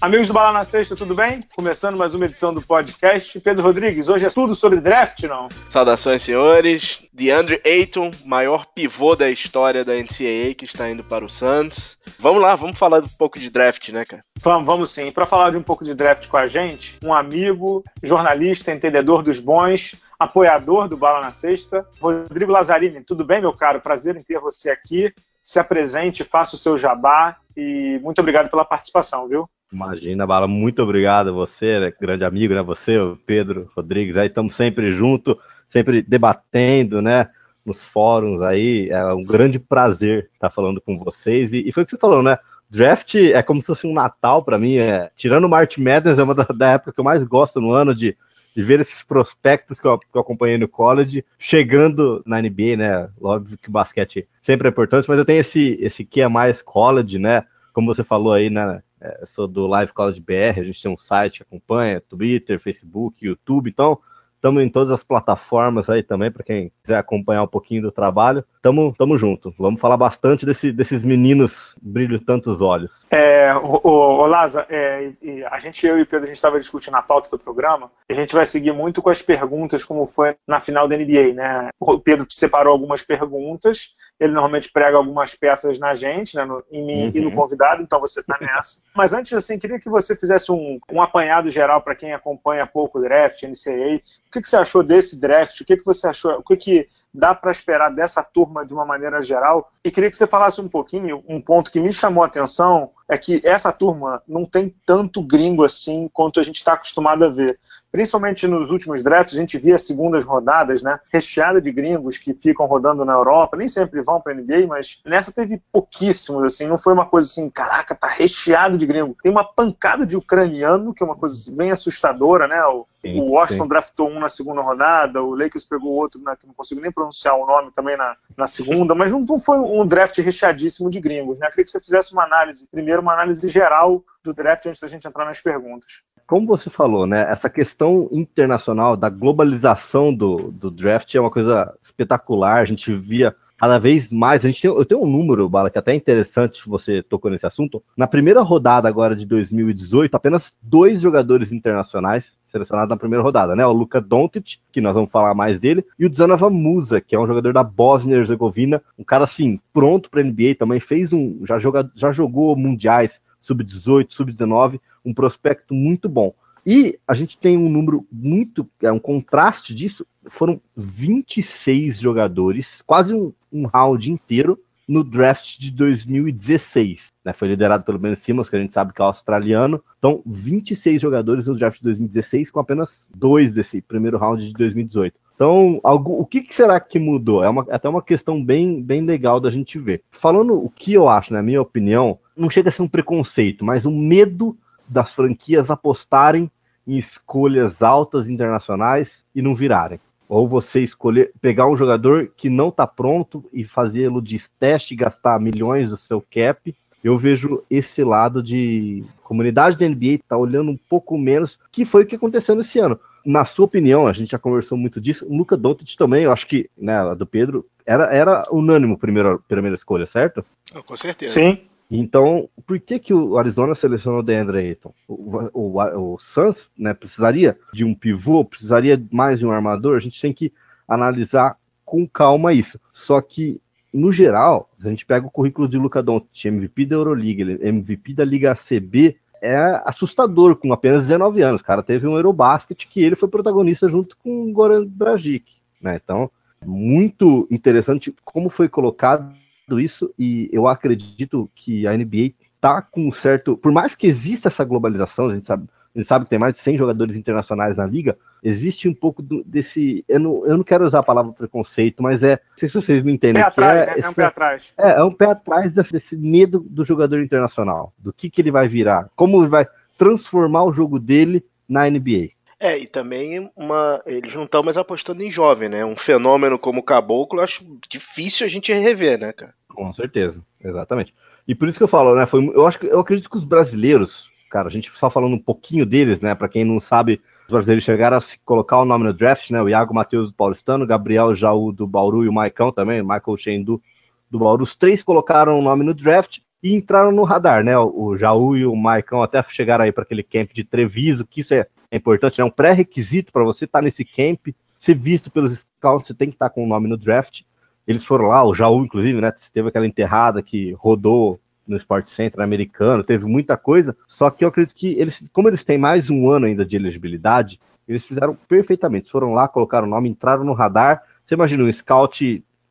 Amigos do Bala na Sexta, tudo bem? Começando mais uma edição do podcast. Pedro Rodrigues, hoje é tudo sobre draft, não? Saudações, senhores. DeAndre Ayton, maior pivô da história da NCAA, que está indo para o Suns. Vamos lá, vamos falar um pouco de draft, né, cara? Vamos, vamos sim. Para falar de um pouco de draft com a gente, um amigo, jornalista, entendedor dos bons, apoiador do Bala na Sexta, Rodrigo Lazzarini. Tudo bem, meu caro? Prazer em ter você aqui. Se apresente, faça o seu jabá e muito obrigado pela participação, viu? Imagina, Bala, muito obrigado a você, né, grande amigo, né, você, o Pedro Rodrigues, aí estamos sempre juntos, sempre debatendo, né, nos fóruns aí, é um grande prazer estar falando com vocês, e, e foi o que você falou, né, draft é como se fosse um Natal para mim, é, tirando o March Madness, é uma da, da, época que eu mais gosto no ano de, de ver esses prospectos que eu, que eu acompanhei no college, chegando na NBA, né, óbvio que o basquete sempre é importante, mas eu tenho esse, esse que é mais college, né, como você falou aí, né, sou do Live College BR, a gente tem um site que acompanha, Twitter, Facebook, YouTube, então estamos em todas as plataformas aí também, para quem quiser acompanhar um pouquinho do trabalho. Tamo, tamo junto. Vamos falar bastante desse, desses meninos brilham tantos olhos. É, o, o, o Laza, é, a gente, eu e o Pedro, a gente estava discutindo a pauta do programa, a gente vai seguir muito com as perguntas, como foi na final da NBA, né? O Pedro separou algumas perguntas, ele normalmente prega algumas peças na gente, né, no, em mim uhum. e no uhum. convidado, então você está nessa. Mas antes, assim, queria que você fizesse um, um apanhado geral para quem acompanha pouco o draft, NCAA. O que, que, você achou desse draft? O que, que você achou? O que, que dá para esperar dessa turma de uma maneira geral? E queria que você falasse um pouquinho, um ponto que me chamou a atenção é que essa turma não tem tanto gringo assim quanto a gente está acostumado a ver principalmente nos últimos drafts, a gente via segundas rodadas, né, recheada de gringos que ficam rodando na Europa, nem sempre vão para a NBA, mas nessa teve pouquíssimos, assim, não foi uma coisa assim, caraca, tá recheado de gringo. Tem uma pancada de ucraniano, que é uma coisa assim, bem assustadora, né, o, sim, o Washington sim. draftou um na segunda rodada, o Lakers pegou outro, que não consigo nem pronunciar o nome também na, na segunda, mas não, não foi um draft recheadíssimo de gringos, né, eu queria que você fizesse uma análise, primeiro uma análise geral do draft antes da gente entrar nas perguntas como você falou, né? Essa questão internacional da globalização do, do draft é uma coisa espetacular. A gente via cada vez mais. A gente tem, eu tenho um número, Bala, que é até interessante você tocou nesse assunto. Na primeira rodada agora de 2018, apenas dois jogadores internacionais selecionados na primeira rodada, né? O Luka Doncic, que nós vamos falar mais dele, e o Dzanovan Musa, que é um jogador da Bósnia e Herzegovina, um cara assim, pronto para NBA, também fez um, já, joga, já jogou mundiais sub-18, sub-19, um prospecto muito bom. E a gente tem um número muito, é um contraste disso, foram 26 jogadores, quase um, um round inteiro no draft de 2016. Né? Foi liderado pelo Ben Simmons, que a gente sabe que é australiano. Então, 26 jogadores no draft de 2016, com apenas dois desse primeiro round de 2018. Então, algo, o que, que, será que mudou? É, uma, é até uma questão bem, bem legal da gente ver. Falando o que eu acho, na minha opinião, não chega a ser um preconceito, mas um medo das franquias apostarem em escolhas altas internacionais e não virarem. Ou você escolher pegar um jogador que não está pronto e fazê-lo de teste e gastar milhões do seu cap. Eu vejo esse lado de comunidade da NBA tá olhando um pouco menos, que foi o que aconteceu nesse ano. Na sua opinião, a gente já conversou muito disso. O Luca Doncic também, eu acho que, né, a do Pedro, era, era unânime primeiro, primeira escolha, certo? Com certeza. Sim. Então, por que, que o Arizona selecionou o DeAndre Ayton? O, o, o Suns né, precisaria de um pivô, precisaria mais de um armador? A gente tem que analisar com calma isso. Só que, no geral, a gente pega o currículo de Luca Doncic, MVP da Euroliga, MVP da Liga CB, é assustador com apenas 19 anos. O cara teve um Eurobasket que ele foi protagonista junto com o Goran Dragic. Né? Então, muito interessante como foi colocado isso e eu acredito que a NBA tá com um certo. Por mais que exista essa globalização, a gente sabe, a gente sabe que tem mais de 100 jogadores internacionais na liga, existe um pouco do, desse. Eu não, eu não quero usar a palavra preconceito, mas é. Não sei se vocês me entendem. Pé atrás, é, né? é um pé atrás. É, é um pé atrás desse, desse medo do jogador internacional, do que, que ele vai virar, como ele vai transformar o jogo dele na NBA. É, e também uma, eles não estão mais apostando em jovem, né? Um fenômeno como o Caboclo, acho difícil a gente rever, né, cara? Com certeza, exatamente. E por isso que eu falo, né? Foi, eu acho eu acredito que os brasileiros, cara, a gente só falando um pouquinho deles, né? Para quem não sabe Os brasileiros chegaram a colocar o nome no draft, né? O Iago Matheus do Paulistano, Gabriel Jaú do Bauru e o Maicão também, Michael Shen do, do Bauru. Os três colocaram o nome no draft e entraram no radar, né? O Jaú e o Maicão até chegaram aí para aquele camp de Treviso, que isso é, é importante, é um pré-requisito para você estar tá nesse camp, ser visto pelos scouts, você tem que estar tá com o nome no draft. Eles foram lá, o Jaú, inclusive, né? Teve aquela enterrada que rodou no Sport Center americano, teve muita coisa. Só que eu acredito que eles, como eles têm mais um ano ainda de elegibilidade, eles fizeram perfeitamente. Foram lá, colocaram o nome, entraram no radar. Você imagina um scout,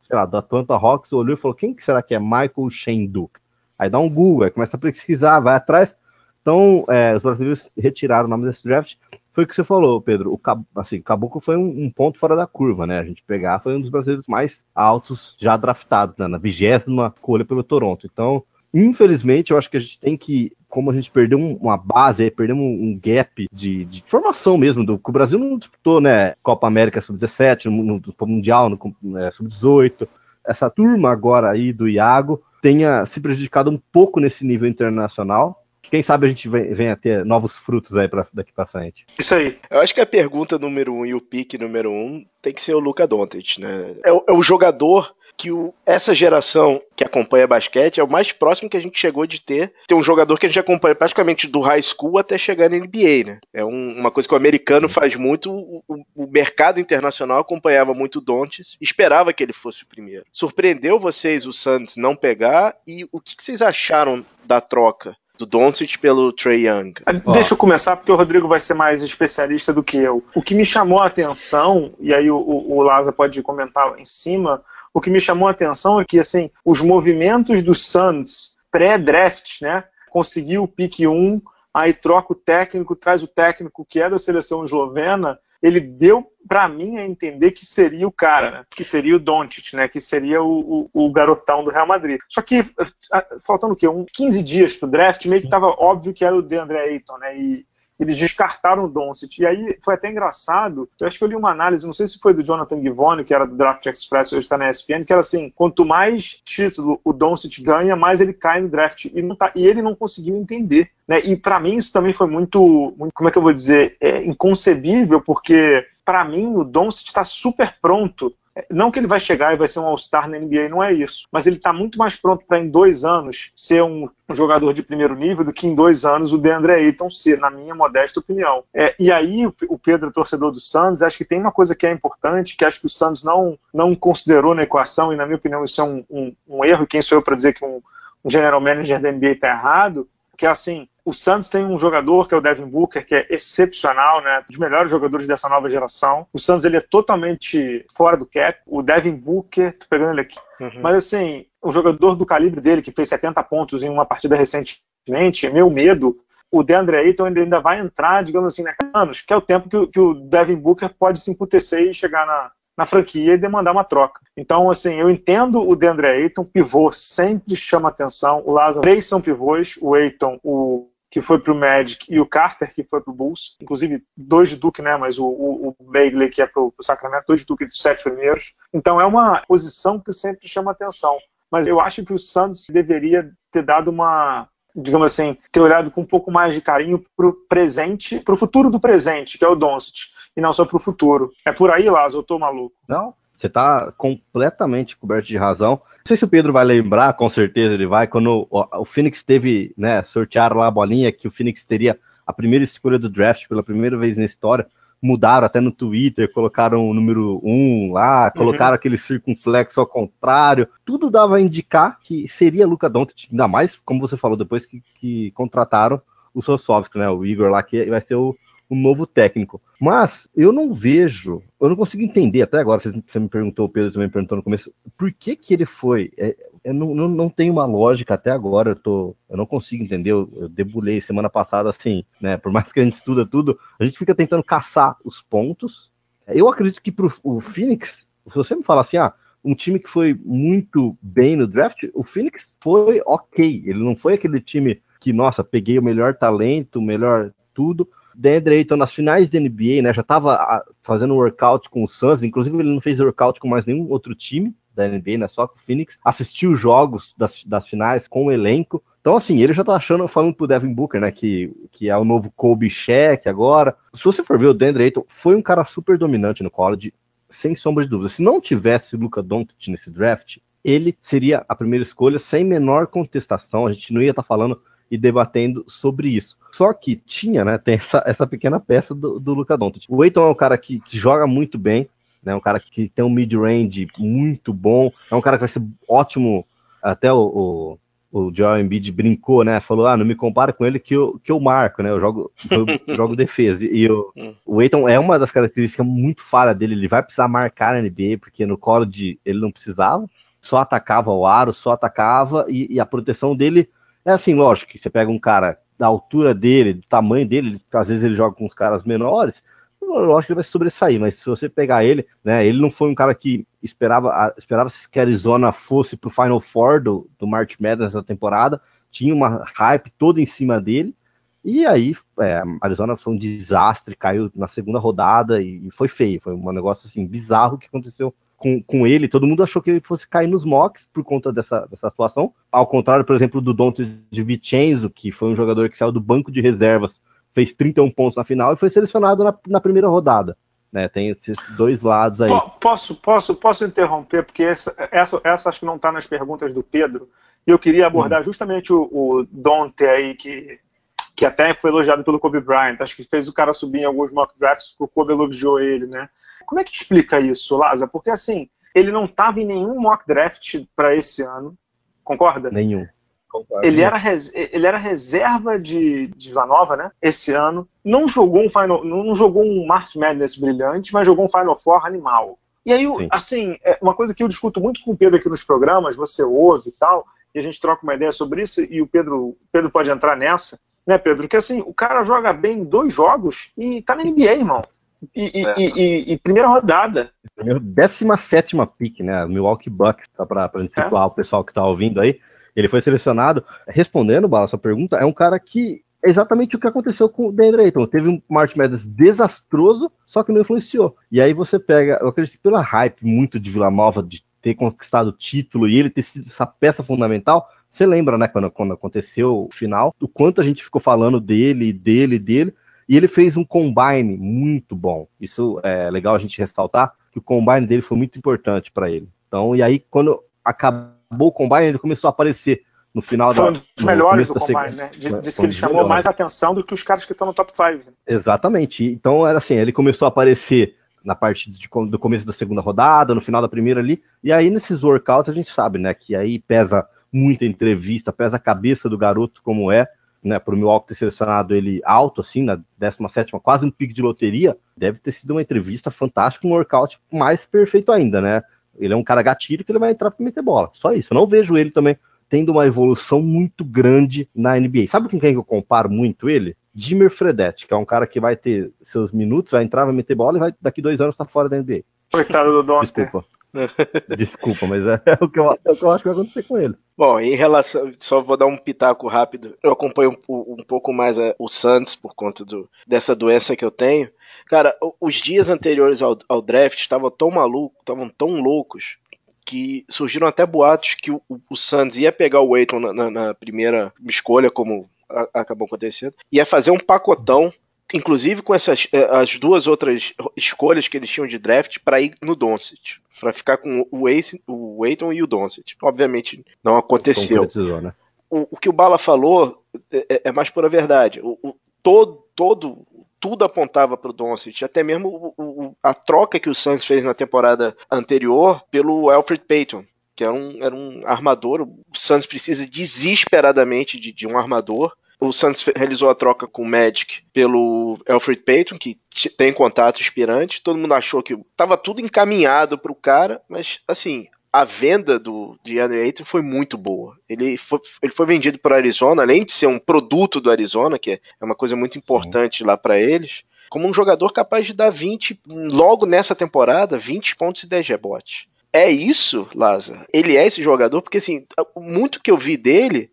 sei lá, da Atlanta Hawks, olhou e falou: quem que será que é Michael Shendu? Aí dá um Google, começa a pesquisar, vai atrás. Então, é, os brasileiros retiraram o nome desse draft. Foi o que você falou, Pedro. O assim, Caboclo foi um, um, ponto fora da curva, né? A gente pegar foi um dos brasileiros mais altos já draftados, né? na vigésima escolha pelo Toronto. Então, infelizmente, eu acho que a gente tem que, como a gente perdeu uma base, perdemos um gap de, de formação mesmo, do, que o Brasil não disputou, né? Copa América Sub-17, no, no, Mundial, no, no Sub-18. Essa turma agora aí do Iago tenha se prejudicado um pouco nesse nível internacional. Quem sabe a gente venha ter novos frutos aí pra, daqui para frente. Isso aí. Eu acho que a pergunta número um e o pique número um tem que ser o Luca Doncic, né? É, é o jogador que o, essa geração que acompanha basquete é o mais próximo que a gente chegou de ter. Tem um jogador que a gente acompanha praticamente do high school até chegar na NBA, né? É um, uma coisa que o americano faz muito. O, o, o mercado internacional acompanhava muito o Dontes, esperava que ele fosse o primeiro. Surpreendeu vocês o Suns não pegar? E o que, que vocês acharam da troca? Do Doncic pelo Trey Young. Ah, deixa eu começar, porque o Rodrigo vai ser mais especialista do que eu. O que me chamou a atenção, e aí o, o, o Laza pode comentar em cima, o que me chamou a atenção é que assim, os movimentos do Suns pré-draft, né? Conseguiu o pique 1, aí troca o técnico, traz o técnico que é da seleção eslovena, ele deu para mim a entender que seria o cara, né? que seria o Doncic, né? que seria o, o, o, garotão do Real Madrid. Só que faltando o quê? Um 15 dias pro draft, meio que estava óbvio que era o DeAndre Ayton, né? E eles descartaram o Doncic. E aí foi até engraçado, eu acho que eu li uma análise, não sei se foi do Jonathan Givone, que era do Draft Express, hoje está na ESPN, que era assim, quanto mais título o Doncic ganha, mais ele cai no draft. E, tá, e ele não conseguiu entender. Né? E para mim isso também foi muito, muito, como é que eu vou dizer, é, inconcebível, porque para mim o Doncic está super pronto não que ele vai chegar e vai ser um All-Star na NBA, não é isso. Mas ele está muito mais pronto para, em dois anos, ser um, jogador de primeiro nível do que em dois anos o DeAndre Ayton ser, na minha modesta opinião. É, e aí, o, Pedro, torcedor do Suns, acho que tem uma coisa que é importante, que acho que o Suns não, não considerou na equação, e na minha opinião isso é um, um, um erro, quem sou eu para dizer que um, um general manager da NBA está errado, que é assim, o Santos tem um jogador que é o Devin Booker, que é excepcional, né? Um dos melhores jogadores dessa nova geração. O Santos ele é totalmente fora do cap. O Devin Booker, tô pegando ele aqui. Uhum. Mas assim, o jogador do calibre dele, que fez 70 pontos em uma partida recentemente, meu medo o DeAndre Ayton ainda vai entrar, digamos assim, né, anos, que é o tempo que, que o Devin Booker pode se emputecer e chegar na, na franquia e demandar uma troca. Então, assim, eu entendo o DeAndre Ayton, pivô sempre chama atenção. O Lázaro, três são pivôs, o Ayton, o que foi para o Magic, e o Carter, que foi para o Bulls. Inclusive, dois de Duke, né? Mas o, o, o Bagley, que é para o Sacramento, dois de Duke dos sete primeiros. Então, é uma posição que sempre chama atenção. Mas eu acho que o Suns deveria ter dado uma, digamos assim, ter olhado com um pouco mais de carinho para o presente, para o futuro do presente, que é o Doncic, e não só para o futuro. É por aí, Lázaro, eu tô maluco. Não, você está completamente coberto de razão. Não sei se o Pedro vai lembrar, com certeza ele vai, quando o, o Phoenix teve, né, sortearam lá a bolinha que o Phoenix teria a primeira escolha do draft pela primeira vez na história mudaram até no Twitter, colocaram o número 1 lá, uhum. colocaram uhum. aquele circunflexo ao contrário. Tudo dava a indicar que seria Luca Doncic, ainda mais, como você falou, depois que, que contrataram o Sosovski, né? O Igor lá, que vai ser o, o novo técnico. Mas eu não vejo, eu não consigo entender até agora. Você, me perguntou, o Pedro também perguntou no começo, por que que ele foi? É, eu não, não, não tem uma lógica até agora. Eu, tô, eu não consigo entender. Eu, eu debulei semana passada assim, né? Por mais que a gente estuda tudo, a gente fica tentando caçar os pontos. Eu acredito que para o Phoenix, se você me falar assim, ah, um time que foi muito bem no draft, o Phoenix foi ok. Ele não foi aquele time que, nossa, peguei o melhor talento, o melhor tudo. Deandre Ayton nas finais da NBA, né? Já estava fazendo workout com o Suns, inclusive ele não fez workout com mais nenhum outro time da NBA, né? Só com o Phoenix. Assistiu os jogos das, das finais com o elenco. Então, assim, ele já tá achando, falando pro Devin Booker, né, que, que é o novo Kobe Shaq agora. Se você for ver, o Deandre Ayton foi um cara super dominante no college, sem sombra de dúvida. Se não tivesse Luca Doncic nesse draft, ele seria a primeira escolha sem menor contestação. A gente não ia estar tá falando e debatendo sobre isso. Só que tinha, né, tem essa, essa pequena peça do, do Luca Doncic. O Eiton é um cara que, que joga muito bem, né, um cara que tem um mid-range muito bom, é um cara que vai ser ótimo, até o, o, o Joel Embiid brincou, né, falou, ah, não me compara com ele que eu, que eu marco, né, eu jogo, eu jogo defesa, e o, hum. o Eiton é uma das características muito falha dele, ele vai precisar marcar na NBA, porque no college ele não precisava, só atacava o aro, só atacava, e, e a proteção dele é assim, lógico, que você pega um cara da altura dele, do tamanho dele, às vezes ele joga com os caras menores, lógico que ele vai sobressair, mas se você pegar ele, né, ele não foi um cara que esperava, esperava que a Arizona fosse pro Final Four do, do March Madness da temporada, tinha uma hype toda em cima dele, e aí é, Arizona foi um desastre, caiu na segunda rodada e, e foi feio, foi um negócio assim bizarro que aconteceu com, com ele, todo mundo achou que ele fosse cair nos mocks por conta dessa, dessa situação. Ao contrário, por exemplo, do Dante de Vincenzo, que foi um jogador que saiu do banco de reservas, fez 31 pontos na final e foi selecionado na, na primeira rodada. Né, tem esses dois lados aí. Posso, posso, posso interromper, porque essa, essa, essa acho que não está nas perguntas do Pedro. E eu queria abordar hum. justamente o, o Dante aí, que, que até foi elogiado pelo Kobe Bryant. Acho que fez o cara subir em alguns mock drafts, porque o Kobe elogiou ele, né? Como é que explica isso, Laza? Porque assim, ele não estava em nenhum mock draft para esse ano, concorda? Nenhum. Ele era, ele era reserva de, de Nova, né? Esse ano. Não jogou um Final, não jogou um March Madness brilhante, mas jogou um Final Four animal. E aí, Sim. assim, é uma coisa que eu discuto muito com o Pedro aqui nos programas, você ouve e tal, e a gente troca uma ideia sobre isso, e o Pedro, Pedro pode entrar nessa, né, Pedro? Que assim, o cara joga bem em dois jogos e tá na NBA, irmão. E, é. e, e, e, primeira rodada. Primeiro, 17 pick, né? Milwaukee Bucks, tá pra, pra gente é. situar o pessoal que tá ouvindo aí. Ele foi selecionado. Respondendo, Bala, sua pergunta, é um cara que é exatamente o que aconteceu com o DeAndre Ayton. Teve um March Madness desastroso, só que não influenciou. E aí você pega, eu acredito que pela hype muito de Vila Nova, de ter conquistado o título e ele ter sido essa peça fundamental, você lembra, né, quando, quando aconteceu o final, do quanto a gente ficou falando dele, dele, dele, e ele fez um combine muito bom. Isso é legal a gente ressaltar, que o combine dele foi muito importante para ele. Então, e aí, quando acabou o combine, ele começou a aparecer no final foi da. Foi um dos melhores do combine, né? Diz que ele chamou melhores. mais atenção do que os caras que estão no top 5. Exatamente. Então, era assim, ele começou a aparecer na parte de, do começo da segunda rodada, no final da primeira ali, e aí nesses workouts a gente sabe, né, que aí pesa muita entrevista, pesa a cabeça do garoto como é, né, para o Milwaukee ter selecionado ele alto, assim, na 17, quase um pique de loteria, deve ter sido uma entrevista fantástica, um workout mais perfeito ainda, né? Ele é um cara gatilho que ele vai entrar para meter bola. Só isso. Eu não vejo ele também tendo uma evolução muito grande na NBA. Sabe com quem eu comparo muito ele? Jimmer Fredette, que é um cara que vai ter seus minutos, vai entrar, vai meter bola e vai daqui dois anos estar tá fora da NBA. Coitado do Donte. Desculpa. Desculpa, mas é, é, o que eu, é o que eu acho que vai acontecer com ele. Bom, em relação. Só vou dar um pitaco rápido. Eu acompanho um, um pouco mais a, o Santos por conta do, dessa doença que eu tenho. Cara, os dias anteriores ao, ao draft estavam tão malucos, estavam tão loucos, que surgiram até boatos que o, o Santos ia pegar o Waiton na, na, na primeira escolha, como a, acabou acontecendo, ia fazer um pacotão inclusive com essas eh, as duas outras escolhas que eles tinham de draft para ir no Doncic, para ficar com o Ace, o Aiton e o Doncic. Obviamente não aconteceu. Né? O, o, que o Bala falou é, é, é mais pura verdade. O, o, todo, todo tudo apontava para o Doncic, até mesmo a troca que o Suns fez na temporada anterior pelo Alfred Payton, que era um, era um armador. O Suns precisa desesperadamente de, de um armador o Santos realizou a troca com o Magic pelo Alfred Payton, que tem contato expirante. Todo mundo achou que estava tudo encaminhado para o cara, mas assim, a venda do DeAndre Ayton foi muito boa. Ele foi, ele foi vendido para Arizona, além de ser um produto do Arizona, que é uma coisa muito importante lá para eles, como um jogador capaz de dar 20, logo nessa temporada, 20 pontos e 10 rebotes. É isso, Laza. Ele é esse jogador, porque assim, muito que eu vi dele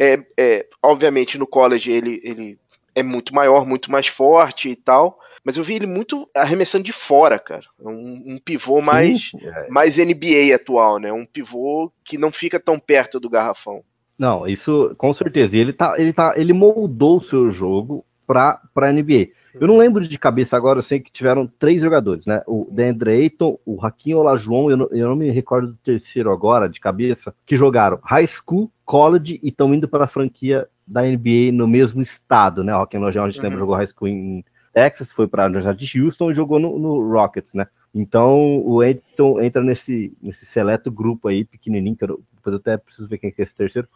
é, é, obviamente no college ele, ele é muito maior, muito mais forte e tal. Mas eu vi ele muito arremessando de fora, cara. Um, um pivô mais, é. mais NBA atual, né? Um pivô que não fica tão perto do garrafão. Não, isso com certeza. E ele tá, ele tá, ele moldou o seu jogo para para NBA. Eu não lembro de cabeça agora, eu sei que tiveram três jogadores, né? O Deandre Ayton, o Raquinho Olajuwon, eu não, eu não me recordo do terceiro agora de cabeça, que jogaram high school, college e estão indo para a franquia da NBA no mesmo estado, né? O Raquinho Olajuwon, a gente uhum. lembra, jogou high school em Texas, foi para a Universidade de Houston e jogou no, no, Rockets, né? Então o Ayton entra nesse, nesse seleto grupo aí, pequenininho, que eu, depois eu até preciso ver quem é esse terceiro,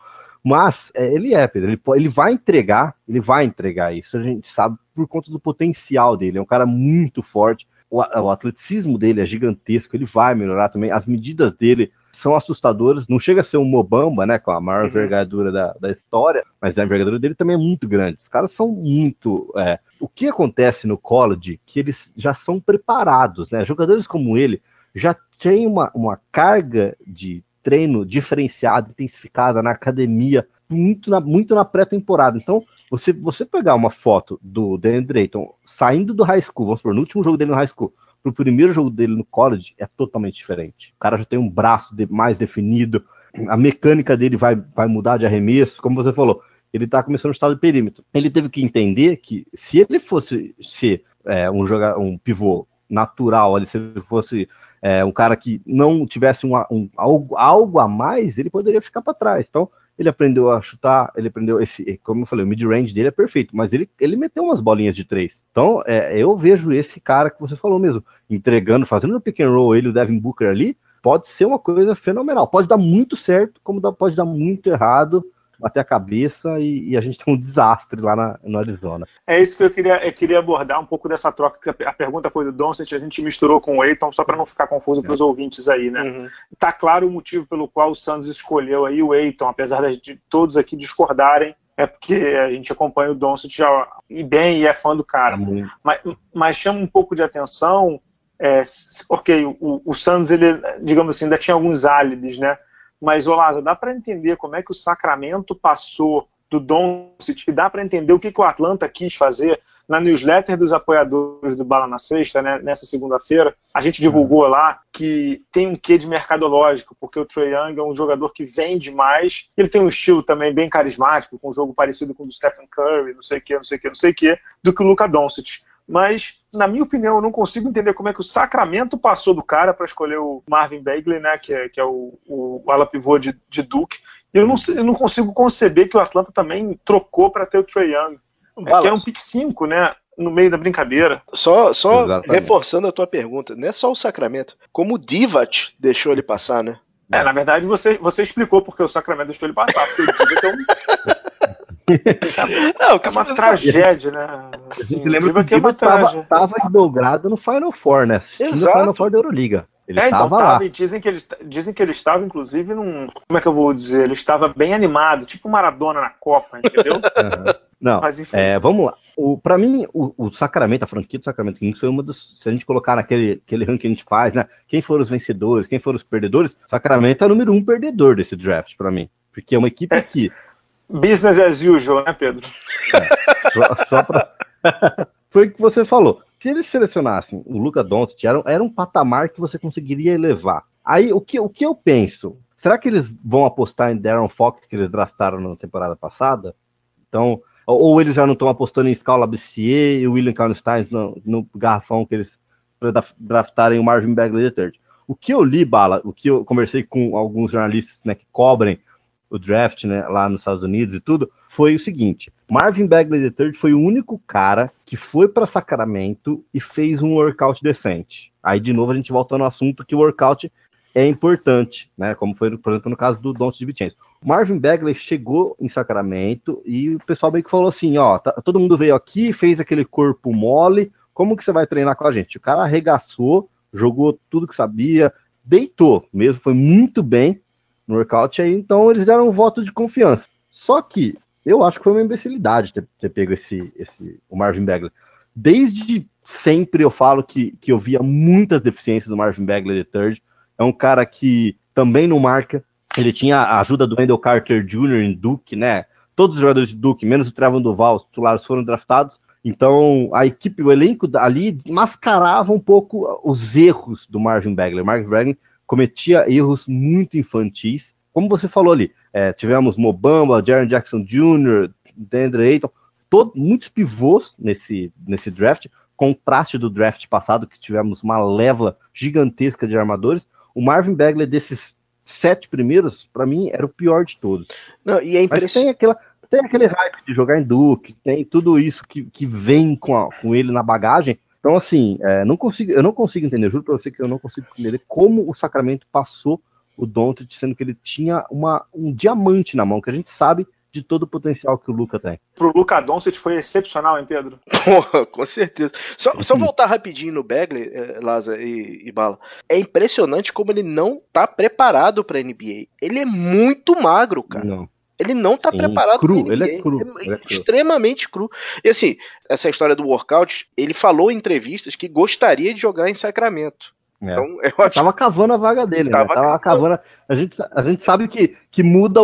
mas é, ele é, Pedro. Ele, ele vai entregar, ele vai entregar isso. A gente sabe por conta do potencial dele. É um cara muito forte. O, o atleticismo dele é gigantesco. Ele vai melhorar também. As medidas dele são assustadoras. Não chega a ser um Mobamba, né? Com a maior uhum. envergadura da, da história, mas a envergadura dele também é muito grande. Os caras são muito. É, o que acontece no college que eles já são preparados, né? Jogadores como ele já têm uma, uma carga de treino diferenciado, intensificada na academia, muito na, muito na pré-temporada. Então, você, você pegar uma foto do DeAndre Ayton saindo do high school, vamos supor, no último jogo dele no high school, pro primeiro jogo dele no college, é totalmente diferente. O cara já tem um braço de, mais definido, a mecânica dele vai, vai mudar de arremesso, como você falou, ele tá começando no estado de perímetro. Ele teve que entender que se ele fosse ser é, um, jogador, um pivô natural, ali, se ele fosse é, um cara que não tivesse um, um, algo, algo a mais, ele poderia ficar para trás. Então, ele aprendeu a chutar, ele aprendeu esse, como eu falei, o mid-range dele é perfeito, mas ele, ele meteu umas bolinhas de três. Então, é, eu vejo esse cara que você falou mesmo, entregando, fazendo no pick and roll ele, o Devin Booker ali, pode ser uma coisa fenomenal. Pode dar muito certo, como pode dar muito errado bater a cabeça e, e, a gente tem um desastre lá na, no Arizona. É isso que eu queria, eu queria abordar um pouco dessa troca, que a, pergunta foi do Doncic, a gente misturou com o Aiton, só para não ficar confuso para os é. ouvintes aí, né? Uhum. Tá claro o motivo pelo qual o Santos escolheu aí o Aiton, apesar de todos aqui discordarem, é porque a gente acompanha o Doncic já e bem e é fã do cara. É mas, mas chama um pouco de atenção, é, porque o, o Santos, ele, digamos assim, ainda tinha alguns álibis, né? Mas, Olaza, dá para entender como é que o Sacramento passou do Doncic e dá para entender o que, que o Atlanta quis fazer na newsletter dos apoiadores do Bala na Sexta, né, nessa segunda-feira, a gente divulgou lá que tem um quê de mercadológico, porque o Trae Young é um jogador que vende mais, ele tem um estilo também bem carismático, com um jogo parecido com o do Stephen Curry, não sei o que, não sei o que, não sei o que, do que o Luca Doncic mas na minha opinião eu não consigo entender como é que o Sacramento passou do cara para escolher o Marvin Bagley, né, que é, que é o, o ala pivô de, de Duke. Eu não, eu não consigo conceber que o Atlanta também trocou para ter o Trey Young, é, que é um pick 5, né, no meio da brincadeira. Só, só reforçando a tua pergunta, não é só o Sacramento, como o Divat deixou ele passar, né? É, na verdade você, você explicou porque o Sacramento deixou ele passar, porque o é um Não, é uma tragédia, né? Assim, a gente lembra que, o é tava, tava dobrado no Final Four, né? Exato. No Final Four da Euroliga. Ele é, então, tava lá. e dizem que, ele, dizem que ele estava, inclusive, num. Como é que eu vou dizer? Ele estava bem animado, tipo Maradona na Copa, entendeu? Uhum. Não, Mas, enfim. É, vamos lá. O, pra mim, o, o, Sacramento, a franquia do Sacramento Kings foi uma dos. Se a gente colocar naquele aquele ranking que a gente faz, né? Quem foram os vencedores, quem foram os perdedores, Sacramento é o número um perdedor desse draft, para mim. Porque é uma equipe é. que Business as usual, né, Pedro? É, só, só pra... Foi o que você falou. Se eles selecionassem o Luca Doncic, era, era um patamar que você conseguiria elevar. Aí, o que, o que eu penso? Será que eles vão apostar em Darren Fox, que eles draftaram na temporada passada? Então, ou, eles já não estão apostando em Scala e o William Carnstein no, no garrafão que eles draftarem o Marvin Bagley III. O que eu li, Bala, o que eu conversei com alguns jornalistas né, que cobrem o draft né, lá nos Estados Unidos e tudo, foi o seguinte: Marvin Bagley III foi o único cara que foi para Sacramento e fez um workout decente. Aí, de novo, a gente volta no assunto que o workout é importante, né? Como foi, por exemplo, no caso do Don't de Vincenzo. Marvin Bagley chegou em Sacramento e o pessoal meio que falou assim: ó, tá, todo mundo veio aqui, fez aquele corpo mole, como que você vai treinar com a gente? O cara arregaçou, jogou tudo que sabia, deitou mesmo, foi muito bem no workout, aí então eles deram um voto de confiança. Só que eu acho que foi uma imbecilidade ter, ter pego esse, esse, o Marvin Bagley. Desde sempre eu falo que, que eu via muitas deficiências do Marvin Bagley III. É um cara que também não marca. Ele tinha a ajuda do Wendell Carter Jr. em Duke, né? Todos os jogadores de Duke, menos o Trevor Duval, os titulares foram draftados. Então a equipe, o elenco ali mascarava um pouco os erros do Marvin Bagley. Marvin Bagley cometia erros muito infantis. Como você falou ali, É, tivemos Mobamba, Jaron Jackson Jr., Deandre Ayton, todo, muitos pivôs nesse, nesse draft, contraste do draft passado, que tivemos uma leva gigantesca de armadores. O Marvin Bagley, desses sete primeiros, para mim, era o pior de todos. Não, e é impressionante. tem aquela, tem aquele hype de jogar em Duke, tem tudo isso que, que vem com, a, com ele na bagagem. Então, assim, é, não consigo, eu não consigo entender, juro pra você que eu não consigo entender como o Sacramento passou o Doncic, sendo que ele tinha uma, um diamante na mão, que a gente sabe de todo o potencial que o Luca tem. Pro Luca Doncic foi excepcional, hein, Pedro? Porra, com certeza. Só, só voltar rapidinho no Bagley, eh, Laza e, e, Bala. É impressionante como ele não tá preparado pra NBA. Ele é muito magro, cara. Não. Ele não tá Sim, preparado cru, ele é cru, É ele é cru. extremamente cru. E assim, essa história do workout, ele falou em entrevistas que gostaria de jogar em Sacramento. É. Então, eu acho Tava cavando a vaga dele, Tava né? Tava cavando. A gente, a gente sabe que, que muda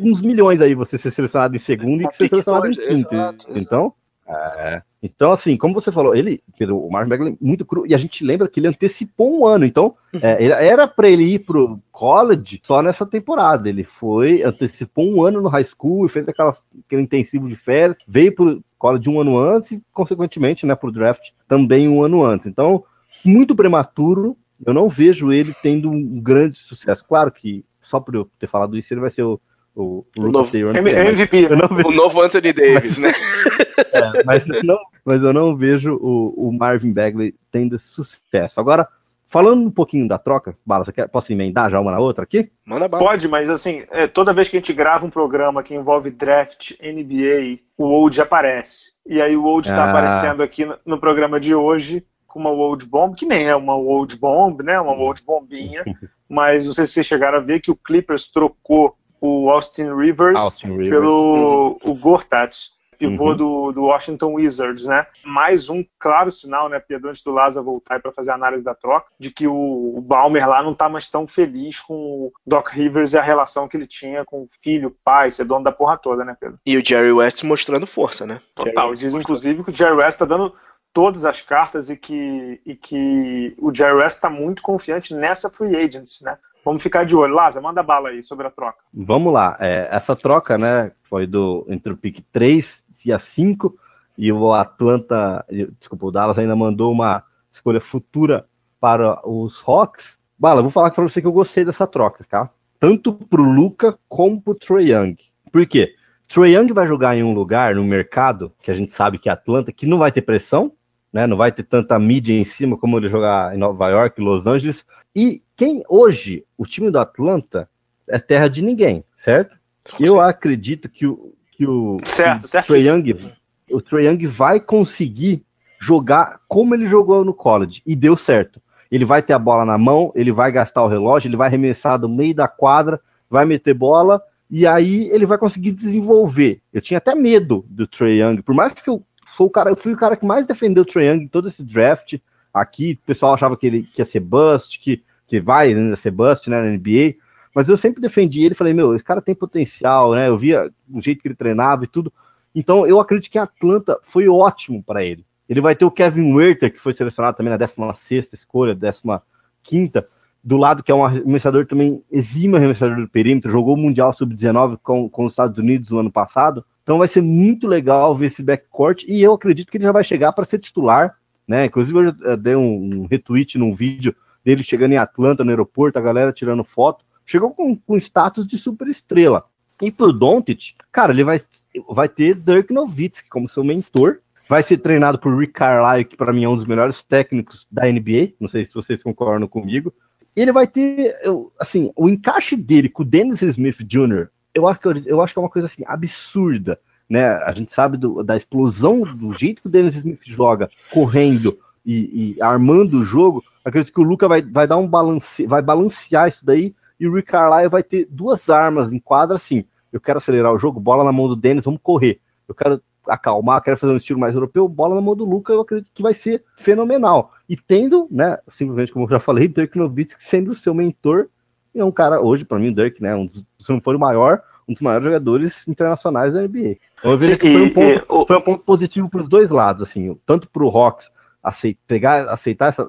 alguns milhões aí você ser selecionado em segundo e ser selecionado em quinto. então, é. então, assim, como você falou, ele, Pedro, o Marvin Bagley, muito cru, e a gente lembra que ele antecipou um ano, então é, ele- era para ele ir pro college só nessa temporada. Ele foi, antecipou um ano no high school e fez aquelas, aquele intensivo de férias, veio pro college um ano antes e, consequentemente, né, pro draft também um ano antes. Então, muito prematuro. Eu não vejo ele tendo um grande sucesso. Claro que, só por eu ter falado isso, ele vai ser o, o, o novo- Taylor, M- mas MVP. vejo, o novo Anthony Davis, né? é, mas, eu não, mas eu não vejo o, o Marvin Bagley tendo sucesso. Agora, falando um pouquinho da troca, Bala, você quer, posso emendar já uma na outra aqui? Manda bala. Pode, mas assim, é, toda vez que a gente grava um programa que envolve draft, NBA, o Old aparece. E aí o Old está Ah. aparecendo aqui no, no programa de hoje com uma Old Bomb, que nem é uma Old Bomb, né? Uma Old Bombinha. mas não sei se vocês chegaram a ver que o Clippers trocou o Austin Rivers Austin Rivers. pelo o Gortat, pivô Uhum. do, do Washington Wizards, né? Mais um claro sinal, né, Pedro, antes do Laza voltar para fazer a análise da troca, de que o, o Balmer lá não tá mais tão feliz com o Doc Rivers e a relação que ele tinha com o filho, pai, ser dono da porra toda, né, Pedro? E o Jerry West mostrando força, né? Total. Diz, inclusive, que o Jerry West tá dando todas as cartas e que, e que o Jerry West está muito confiante nessa free agency, né? Vamos ficar de olho. Laza, manda bala aí sobre a troca. Vamos lá. É, essa troca, né, foi do entre o pick 3 e a 5, e o Atlanta, desculpa, o Dallas ainda mandou uma escolha futura para os Hawks. Bala, vou falar para você que eu gostei dessa troca, tá? Tanto pro Luca como pro Trae Young. Por quê? Trae Young vai jogar em um lugar, no mercado, que a gente sabe que é Atlanta, que não vai ter pressão, né? Não vai ter tanta mídia em cima como ele jogar em Nova York, Los Angeles. E quem hoje, o time do Atlanta, é terra de ninguém, certo? Eu acredito que o, que o, Certo, que certo. Trae Young, o Trae Young vai conseguir jogar como ele jogou no college e deu certo. Ele vai ter a bola na mão, ele vai gastar o relógio, ele vai arremessar do meio da quadra, vai meter bola e aí ele vai conseguir desenvolver. Eu tinha até medo do Trae Young, por mais que eu sou o cara, eu fui o cara que mais defendeu o Trae Young em todo esse draft. Aqui, o pessoal achava que ele que ia ser bust, que, que vai ainda ser bust né, na NBA. Mas eu sempre defendi ele, falei, meu, esse cara tem potencial, né? Eu via o jeito que ele treinava e tudo. Então, eu acredito que a Atlanta foi ótimo para ele. Ele vai ter o Kevin Werther, que foi selecionado também na 16 escolha, 15 do lado que é um arremessador também exímio arremessador do perímetro, jogou o Mundial Sub-19 com, com os Estados Unidos no ano passado. Então vai ser muito legal ver esse backcourt e eu acredito que ele já vai chegar para ser titular, né? Inclusive eu já dei um, um retweet num vídeo dele chegando em Atlanta no aeroporto, a galera tirando foto. Chegou com, com status de super estrela. E pro Doncic, cara, ele vai, vai ter Dirk Nowitzki como seu mentor. Vai ser treinado por Rick Carlisle, que para mim é um dos melhores técnicos da NBA. Não sei se vocês concordam comigo. Ele vai ter, assim, o encaixe dele com o Dennis Smith Jr. Eu acho que eu acho que é uma coisa assim absurda, né? A gente sabe do, da explosão do jeito que o Dennis Smith joga, correndo e, e armando o jogo. Acredito que o Luca vai, vai dar um balance, vai balancear isso daí e o Rick Carlisle vai ter duas armas em quadra assim. Eu quero acelerar o jogo, bola na mão do Dennis, vamos correr. Eu quero acalmar, quero fazer um estilo mais europeu, bola na mão do Luca, eu acredito que vai ser fenomenal. E tendo, né, simplesmente como eu já falei, Dirk Nowitzki sendo o seu mentor, é um cara, hoje, para mim, Dirk, né, um dos, se não for o maior, um dos maiores jogadores internacionais da NBA. Então, eu vejo que foi um ponto, foi um ponto positivo para os dois lados, assim, tanto para o Hawks aceitar, pegar, aceitar essa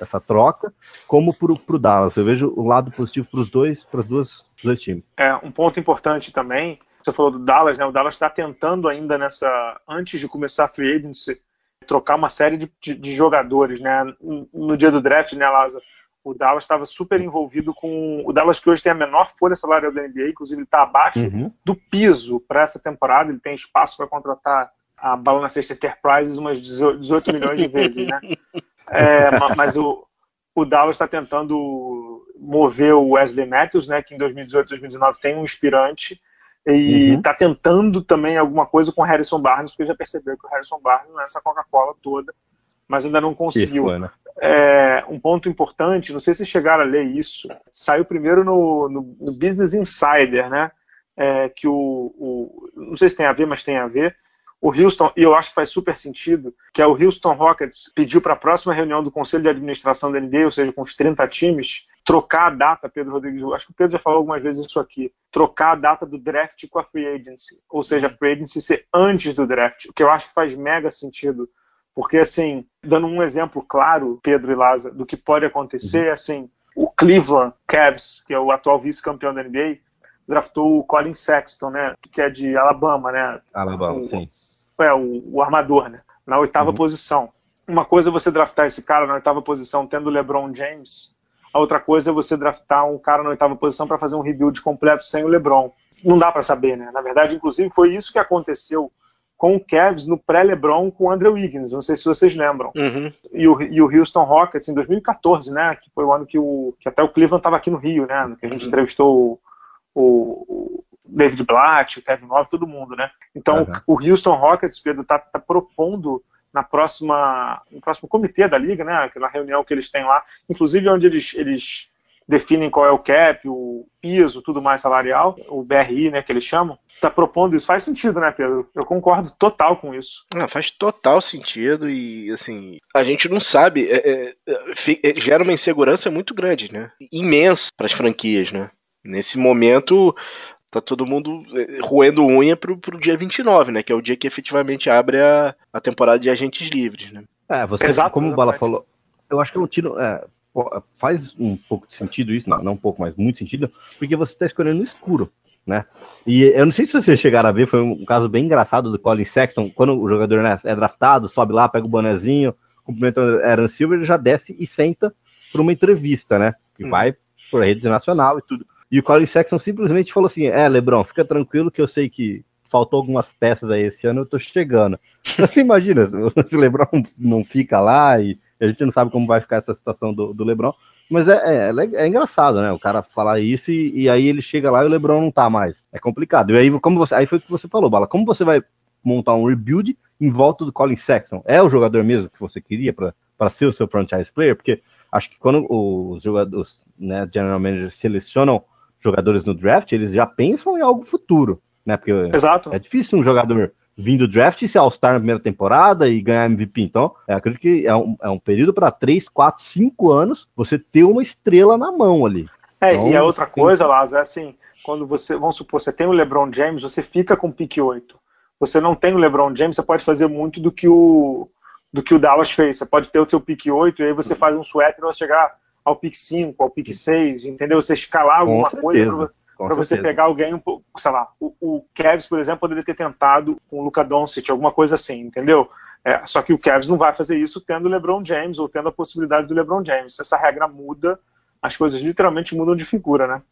essa troca, como para o Dallas. Eu vejo o lado positivo para os dois, para os dois, dois times. É, um ponto importante também, você falou do Dallas, né? O Dallas está tentando ainda nessa, antes de começar a free agency, trocar uma série de, de, de jogadores, né? No dia do draft, né, Lázaro? O Dallas estava super envolvido com. O Dallas, que hoje tem a menor folha salarial da NBA, inclusive ele está abaixo uhum. do piso para essa temporada. Ele tem espaço para contratar a Bala na Sexta Enterprises umas 18 milhões de vezes, né? É, mas o, o Dallas está tentando mover o Wesley Matthews, né? Que em 2018, 2019 tem um inspirante e está uhum. tentando também alguma coisa com o Harrison Barnes, porque já percebeu que o Harrison Barnes não é essa Coca-Cola toda, mas ainda não conseguiu. Né? é, um ponto importante, não sei se chegaram a ler isso, saiu primeiro no, no, no Business Insider, né? É, que o, o, não sei se tem a ver, mas tem a ver. O Houston, e eu acho que faz super sentido, que é o Houston Rockets pediu para a próxima reunião do Conselho de Administração da NBA, ou seja, com os 30 times, trocar a data, Pedro Rodrigues, acho que o Pedro já falou algumas vezes isso aqui, trocar a data do draft com a free agency, ou seja, a free agency ser antes do draft, o que eu acho que faz mega sentido, porque assim, dando um exemplo claro, Pedro e Laza, do que pode acontecer, uhum. assim, o Cleveland Cavs, que é o atual vice-campeão da NBA, draftou o Colin Sexton, né, que é de Alabama, né? Alabama, o, sim. É, o, o armador, né, na oitava uhum. posição. Uma coisa é você draftar esse cara na oitava posição tendo o LeBron James a outra coisa é você draftar um cara na oitava posição para fazer um rebuild completo sem o LeBron. Não dá para saber, né? Na verdade, inclusive, foi isso que aconteceu com o Cavs no pré-LeBron com o Andrew Wiggins. Não sei se vocês lembram. Uhum. E, o, e o Houston Rockets em 2014, né? Que foi o ano que, o, que até o Cleveland estava aqui no Rio, né? Que a gente uhum. entrevistou o, o David Blatt, o Kevin Love, todo mundo, né? Então, uhum. o Houston Rockets, Pedro, está tá propondo na próxima, no próximo comitê da liga, né, na reunião que eles têm lá, inclusive onde eles, eles definem qual é o cap, o piso, tudo mais salarial, o BRI, né, que eles chamam, está propondo isso. Faz sentido, né, Pedro? Eu concordo total com isso. Não, faz total sentido e, assim, a gente não sabe, é, é, é, é gera uma insegurança muito grande, né, imensa para as franquias, né. Nesse momento, tá todo mundo eh, roendo unha pro, pro dia 29, né? Que é o dia que efetivamente abre a, a temporada de agentes livres, né? É, você, Exato, como o Bala falou, eu acho que é um tiro. É, faz um pouco de sentido isso, não, não um pouco, mas muito sentido, porque você está escolhendo no escuro, né? E eu não sei se vocês chegaram a ver, foi um caso bem engraçado do Colin Sexton, quando o jogador né, é draftado, sobe lá, pega o bonezinho, cumprimenta o Aaron Silver, ele já desce e senta para uma entrevista, né? Que hum. vai por rede nacional e tudo. E o Colin Sexton simplesmente falou assim: É, Lebron, fica tranquilo que eu sei que faltou algumas peças aí esse ano, eu tô chegando. Você imagina, se o Lebron não fica lá e a gente não sabe como vai ficar essa situação do, do Lebron. Mas é, é, é, engraçado, né? O cara falar isso e, e, aí ele chega lá e o Lebron não tá mais. É complicado. E aí, como você, aí foi o que você falou, Bala. Como você vai montar um rebuild em volta do Colin Sexton? É o jogador mesmo que você queria para ser o seu franchise player? Porque acho que quando os jogadores, né, general managers selecionam jogadores no draft, eles já pensam em algo futuro, né? Porque Exato. é difícil um jogador vir do draft e ser All-Star na primeira temporada e ganhar MVP. Então, eu acredito que é um, é um período para 3, 4, 5 anos você ter uma estrela na mão ali. É, então, e a outra coisa, tem... Lázaro, é assim, quando você, vamos supor, você tem o LeBron James, você fica com o pick 8. Você não tem o LeBron James, você pode fazer muito do que o do que o Dallas fez. Você pode ter o seu pick 8 e aí você faz um swap para chegar ao pick 5, ao pick 6, entendeu? Você escalar alguma coisa para você pegar alguém um pouco, sei lá, o, o Cavs, por exemplo, poderia ter tentado com o Luca Doncic, alguma coisa assim, entendeu? É, só que o Cavs não vai fazer isso tendo o LeBron James ou tendo a possibilidade do LeBron James. Se essa regra muda, as coisas literalmente mudam de figura, né?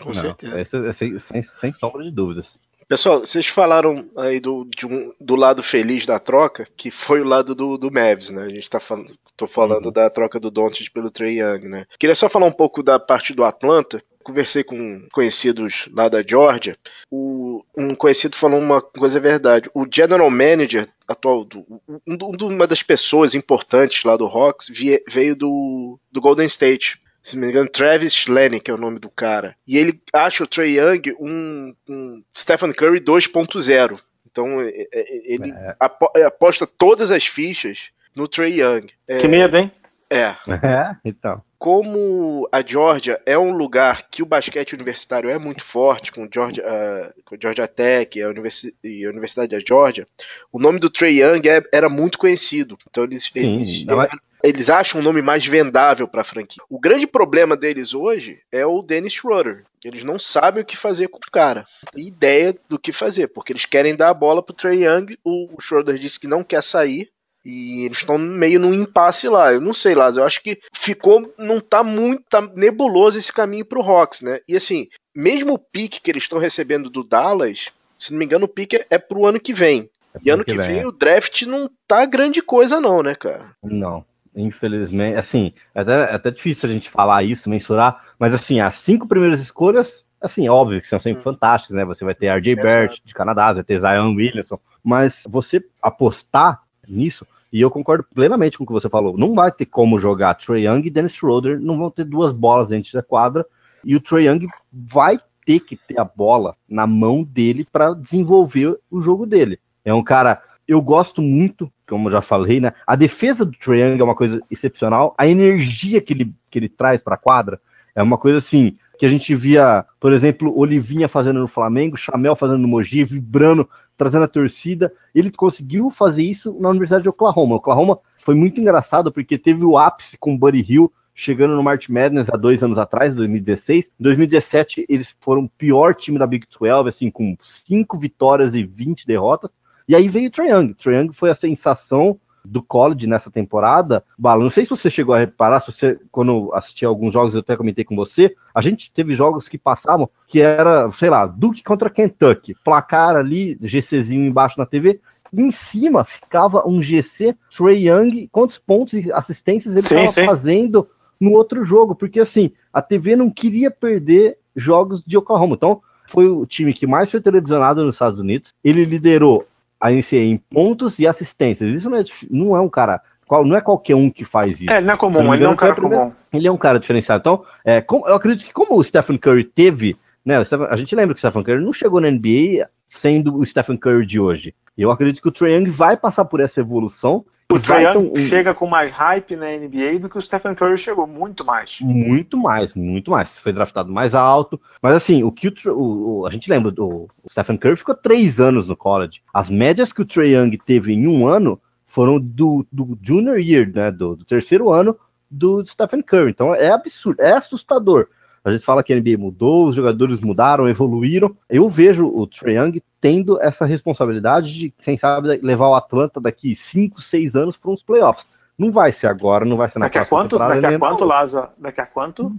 Com não, certeza. É, é, sem, sem, sem sombra de dúvidas. Pessoal, vocês falaram aí do, um, do lado feliz da troca, que foi o lado do, do Mavs, né? A gente tá falando, tô falando uhum. da troca do Doncic pelo Trey Young, né? Queria só falar um pouco da parte do Atlanta. Conversei com conhecidos lá da Georgia. O, um conhecido falou uma coisa verdade. O general manager atual, do, um, uma das pessoas importantes lá do Hawks, veio do, do Golden State se não me engano, Travis Lenny, que é o nome do cara. E ele acha o Trey Young um, um Stephen Curry 2.0. Então é, é, ele é. aposta todas as fichas no Trey Young. É, que medo, hein? É. É, então. Como a Georgia é um lugar que o basquete universitário é muito forte, com Georgia, uh, com Georgia Tech e a, Universi e a Universidade da Georgia, o nome do Trey Young é, era muito conhecido. Então eles, Sim, eles, é- eles acham um nome mais vendável para a franquia. O grande problema deles hoje é o Dennis Schroeder. Eles não sabem o que fazer com o cara. Tem ideia do que fazer, porque eles querem dar a bola pro Trey Young. O, o Schroeder disse que não quer sair. E eles estão meio num impasse lá. Eu não sei, Lázaro. Eu acho que ficou. Não tá muito. Tá nebuloso esse caminho pro Hawks, né? E assim, mesmo o pique que eles estão recebendo do Dallas, se não me engano, o pique é pro ano que vem. E ano que vem é. o draft não tá grande coisa, não, né, cara? Não, infelizmente. Assim, é até, é até difícil a gente falar isso, mensurar, mas assim, as cinco primeiras escolhas, assim, óbvio que são sempre Hum. fantásticas, né? Você vai ter RJ Exato. Bert de Canadá, vai ter Zion Williamson, mas você apostar nisso, e eu concordo plenamente com o que você falou, não vai ter como jogar Trey Young e Dennis Schroeder, não vão ter duas bolas dentro da quadra, e o Trey Young vai ter que ter a bola na mão dele para desenvolver o jogo dele. É um cara, eu gosto muito, como já falei, né? A defesa do Trae Young é uma coisa excepcional, a energia que ele, que ele traz para a quadra é uma coisa assim que a gente via, por exemplo, Olivinha fazendo no Flamengo, Chamel fazendo no Mogi, vibrando, trazendo a torcida. Ele conseguiu fazer isso na Universidade de Oklahoma. Oklahoma foi muito engraçado porque teve o ápice com o Buddy Hill chegando no March Madness há dois anos atrás, 2016. Em 2017, eles foram o pior time da Big 12, assim, com cinco vitórias e 20 derrotas. E aí veio o. Trae Young foi a sensação do college nessa temporada. Bala, não sei se você chegou a reparar, se você, quando assistia alguns jogos, eu até comentei com você, a gente teve jogos que passavam que era, sei lá, Duke contra Kentucky, placar ali, GCzinho embaixo na TV, em cima ficava um GC Trey Young, quantos pontos e assistências ele estava fazendo no outro jogo, porque assim, a TV não queria perder jogos de Oklahoma. Então, foi o time que mais foi televisionado nos Estados Unidos. Ele liderou a NCAA em pontos e assistências. Isso não é, não é um cara, qual- não é qualquer um que faz isso. É, ele não é comum, não ele não é um cara primeira- comum. Ele é um cara diferenciado. Então, é, como- eu acredito que como o Stephen Curry teve, né? Stephen- a gente lembra que o Stephen Curry não chegou na NBA sendo o Stephen Curry de hoje. Eu acredito que o Trae Young vai passar por essa evolução. O Trae Young chega com mais hype na NBA do que o Stephen Curry chegou, muito mais. Muito mais, muito mais. Foi draftado mais alto. Mas assim, o que o, o- a gente lembra, o, o Stephen Curry ficou três anos no college. As médias que o Trae Young teve em um ano foram do, do junior year, né? Do, do terceiro ano do Stephen Curry. Então é absurdo, é assustador. A gente fala que a NBA mudou, os jogadores mudaram, evoluíram. Eu vejo o Trae Young tendo essa responsabilidade de, quem sabe, levar o Atlanta daqui 5, 6 anos para uns playoffs. Não vai ser agora, não vai ser na Daqui a próxima quanto, temporada, daqui a quanto, Laza? Daqui a quanto?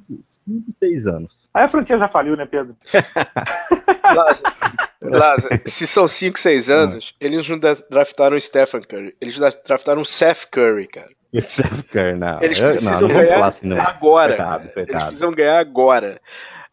5, 6 anos. Aí a franquia já faliu, né, Pedro? Lázaro, Lázaro, se são 5, 6 anos, eles não draftaram o Stephen Curry. Eles draftaram o Seth Curry, cara. Steph Curry, não. Eles Eu- precisam não, não ganhar falar assim, não. agora. Coitado, cara. Eles coitado. precisam ganhar agora.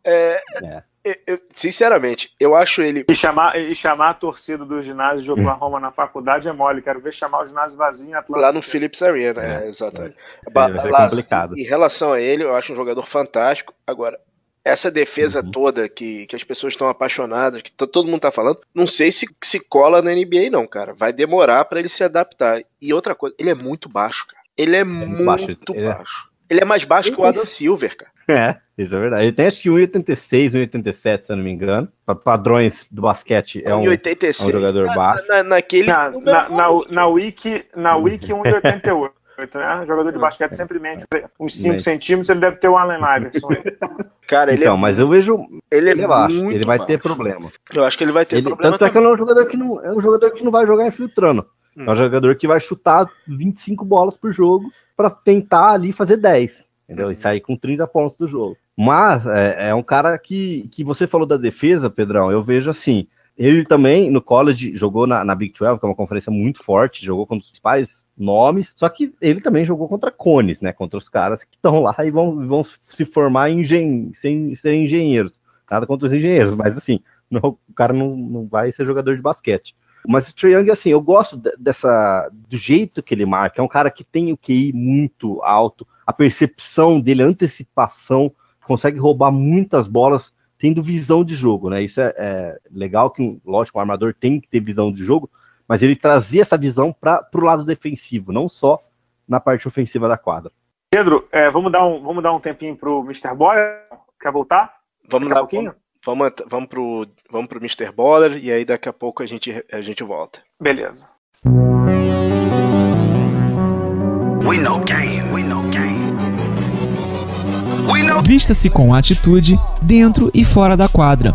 É, É. eu- eu- sinceramente, eu acho ele. E chamar, e chamar a torcida do ginásio de Oklahoma na faculdade é mole. Quero ver chamar o ginásio vazio em Atlanta. Lá no Phillips Arena, é, É, exatamente. Vai Ba- Lázaro, complicado. Em relação a ele, eu acho um jogador fantástico. Agora, essa defesa Uhum. toda que, que as pessoas estão apaixonadas, que to- todo mundo tá falando, não sei se se cola na NBA, não, cara. Vai demorar pra ele se adaptar. E outra coisa, ele é muito baixo, cara. Ele é, muito baixo, baixo. ele é- Ele é mais baixo que o Adam Silver, cara. É, isso é verdade. Ele tem acho que 1,86, 1,87, se eu não me engano. Para padrões do basquete, é um, Em 86. é um jogador Na- baixo. na- naquele. Na, na, na, um, na Wiki, na Wiki 1,88. Né? Jogador de basquete sempre mente uns 5 Mente. centímetros, ele deve ter o Allen Iverson. Cara, ele Então, é, mas eu vejo ele é ele é baixo. muito Ele vai baixo. ter problema. Eu acho que ele vai ter Ele, problema tanto é que também. ele é um jogador que não é um jogador que não vai jogar infiltrando. É Hum. um jogador que vai chutar 25 bolas por jogo para tentar ali fazer 10. Entendeu? E Uhum. sair com 30 pontos do jogo. Mas é, é um cara que, que você falou da defesa, Pedrão. Eu vejo assim. Ele também, no college, jogou na, na Big 12, que é uma conferência muito forte, jogou contra os principais nomes, só que ele também jogou contra cones, né? Contra os caras que estão lá e vão, vão se formar em engen sem serem engenheiros. Nada contra os engenheiros, mas assim, não- o cara não, não vai ser jogador de basquete. Mas o Trae Young, assim, eu gosto de- dessa do jeito que ele marca. É um cara que tem o QI muito alto, a percepção dele, a antecipação, consegue roubar muitas bolas tendo visão de jogo, né? Isso é, é legal que, lógico, o armador tem que ter visão de jogo, mas ele trazia essa visão para o lado defensivo, não só na parte ofensiva da quadra. Pedro, é, vamos, dar um, vamos dar um tempinho pro Mr. Boy? Quer voltar? Vamos dar um pouquinho? Vamos, vamos, vamos, pro, vamos pro Mr. Baller e aí daqui a pouco a gente, a gente volta. Beleza. We know game, we know game. Vista-se com atitude dentro e fora da quadra.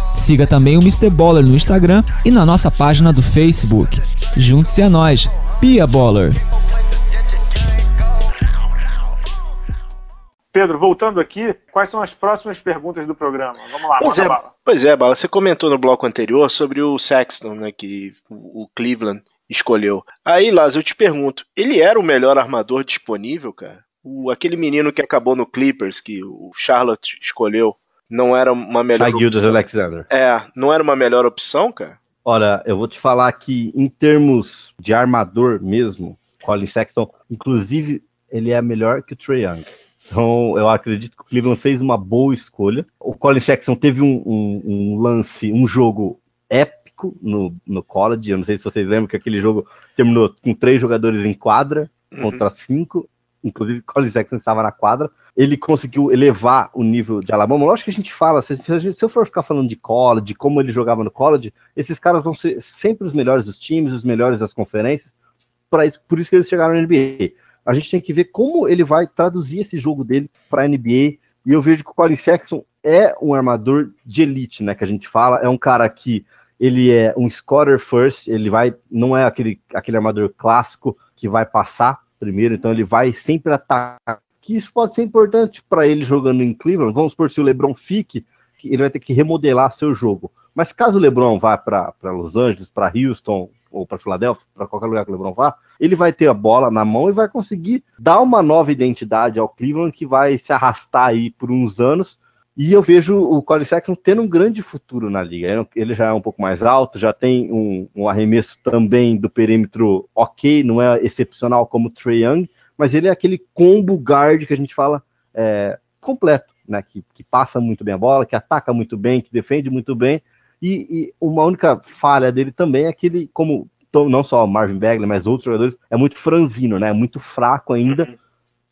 Siga também o Mr. Baller no Instagram e na nossa página do Facebook. Junte-se a nós, Pia Baller. Pedro, voltando aqui, quais são as próximas perguntas do programa? Vamos lá, pois é, bala. Pois é, Bala, você comentou no bloco anterior sobre o Sexton, né, que o Cleveland escolheu. Aí, Laz, eu te pergunto, ele era o melhor armador disponível, cara? O, aquele menino que acabou no Clippers, que o Charlotte escolheu, não era uma melhor Gildas Alexander. É, não era uma melhor opção, cara? Olha, eu vou te falar que em termos de armador mesmo, Colin Sexton, inclusive, ele é melhor que o Trae Young. Então, eu acredito que o Cleveland fez uma boa escolha. O Colin Sexton teve um, um, um lance, um jogo épico no, no college. Eu não sei se vocês lembram que aquele jogo terminou com três jogadores em quadra uhum. contra cinco. Inclusive, Colin Sexton estava na quadra. Ele conseguiu elevar o nível de Alabama. Lógico que a gente fala, se, se, eu for ficar falando de college, de como ele jogava no college, esses caras vão ser sempre os melhores dos times, os melhores das conferências. Isso, por isso que eles chegaram na NBA a gente tem que ver como ele vai traduzir esse jogo dele para a NBA. E eu vejo que o Colin Sexton é um armador de elite, né? Que a gente fala, é um cara que ele é um scorer first, ele vai, não é aquele, aquele armador clássico que vai passar primeiro, então ele vai sempre atacar. Que isso pode ser importante para ele jogando em Cleveland. Vamos supor se o LeBron fique, ele vai ter que remodelar seu jogo. Mas caso o LeBron vá para Los Angeles, para Houston, ou para Filadélfia, para qualquer lugar que o LeBron vá, ele vai ter a bola na mão e vai conseguir dar uma nova identidade ao Cleveland que vai se arrastar aí por uns anos. E eu vejo o Colin Sexton tendo um grande futuro na liga. Ele já é um pouco mais alto, já tem um, um arremesso também do perímetro ok, não é excepcional como o Trey Young, mas ele é aquele combo guard que a gente fala é, completo, né? Que, que passa muito bem a bola, que ataca muito bem, que defende muito bem e, e, uma única falha dele também é que ele, como não só Marvin Bagley, mas outros jogadores, é muito franzino, né? Muito fraco ainda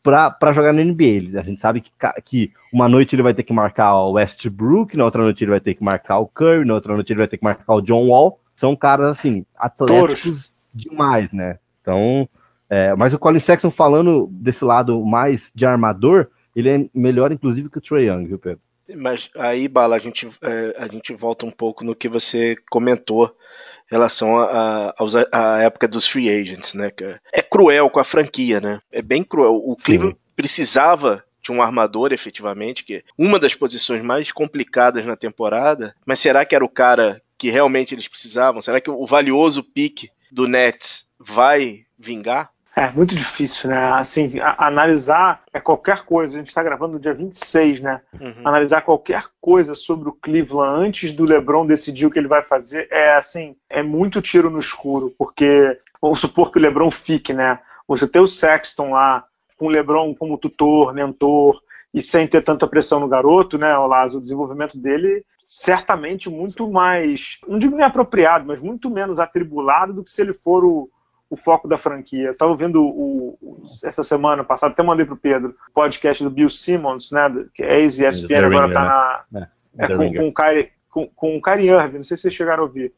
para jogar na NBA. A gente sabe que, que uma noite ele vai ter que marcar o Westbrook, na outra noite ele vai ter que marcar o Curry, na outra noite ele vai ter que marcar o John Wall. São caras, assim, atléticos Toros. demais, né? Então, é, mas o Colin Sexton falando desse lado mais de armador, ele é melhor, inclusive, que o Trey Young, viu, Pedro? Mas aí, Bala, a gente, é, a gente volta um pouco no que você comentou em relação à época dos free agents, né? É cruel com a franquia, né? É bem cruel. O Cleveland Sim. precisava de um armador, efetivamente, que é uma das posições mais complicadas na temporada, mas será que era o cara que realmente eles precisavam? Será que o valioso pique do Nets vai vingar? É muito difícil, né? Assim, a, analisar é qualquer coisa. A gente está gravando no dia 26, né? Uhum. Analisar qualquer coisa sobre o Cleveland antes do LeBron decidir o que ele vai fazer é assim, é muito tiro no escuro, porque vamos supor que o LeBron fique, né? Você ter o Sexton lá, com o LeBron como tutor, mentor, e sem ter tanta pressão no garoto, né, Olaz, o desenvolvimento dele certamente muito mais, não digo nem apropriado, mas muito menos atribulado do que se ele for o, o foco da franquia. Estava vendo o, o, essa semana passada, até mandei para o Pedro, o podcast do Bill Simmons, né, que é ex-ESPN, agora está na... É, é, com, com, o Kyrie, com, com o Kyrie Irving, não sei se vocês chegaram a ouvir.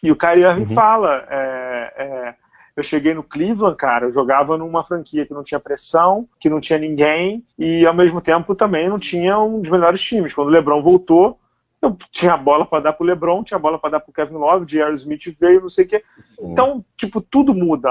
E o Kyrie Irving uhum. fala, é, é, eu cheguei no Cleveland, cara, eu jogava numa franquia que não tinha pressão, que não tinha ninguém, e ao mesmo tempo também não tinha um dos melhores times. Quando o LeBron voltou, eu tinha bola para dar pro LeBron, tinha bola para dar pro Kevin Love, J.R. Smith veio, não sei o quê. Então, tipo, tudo muda.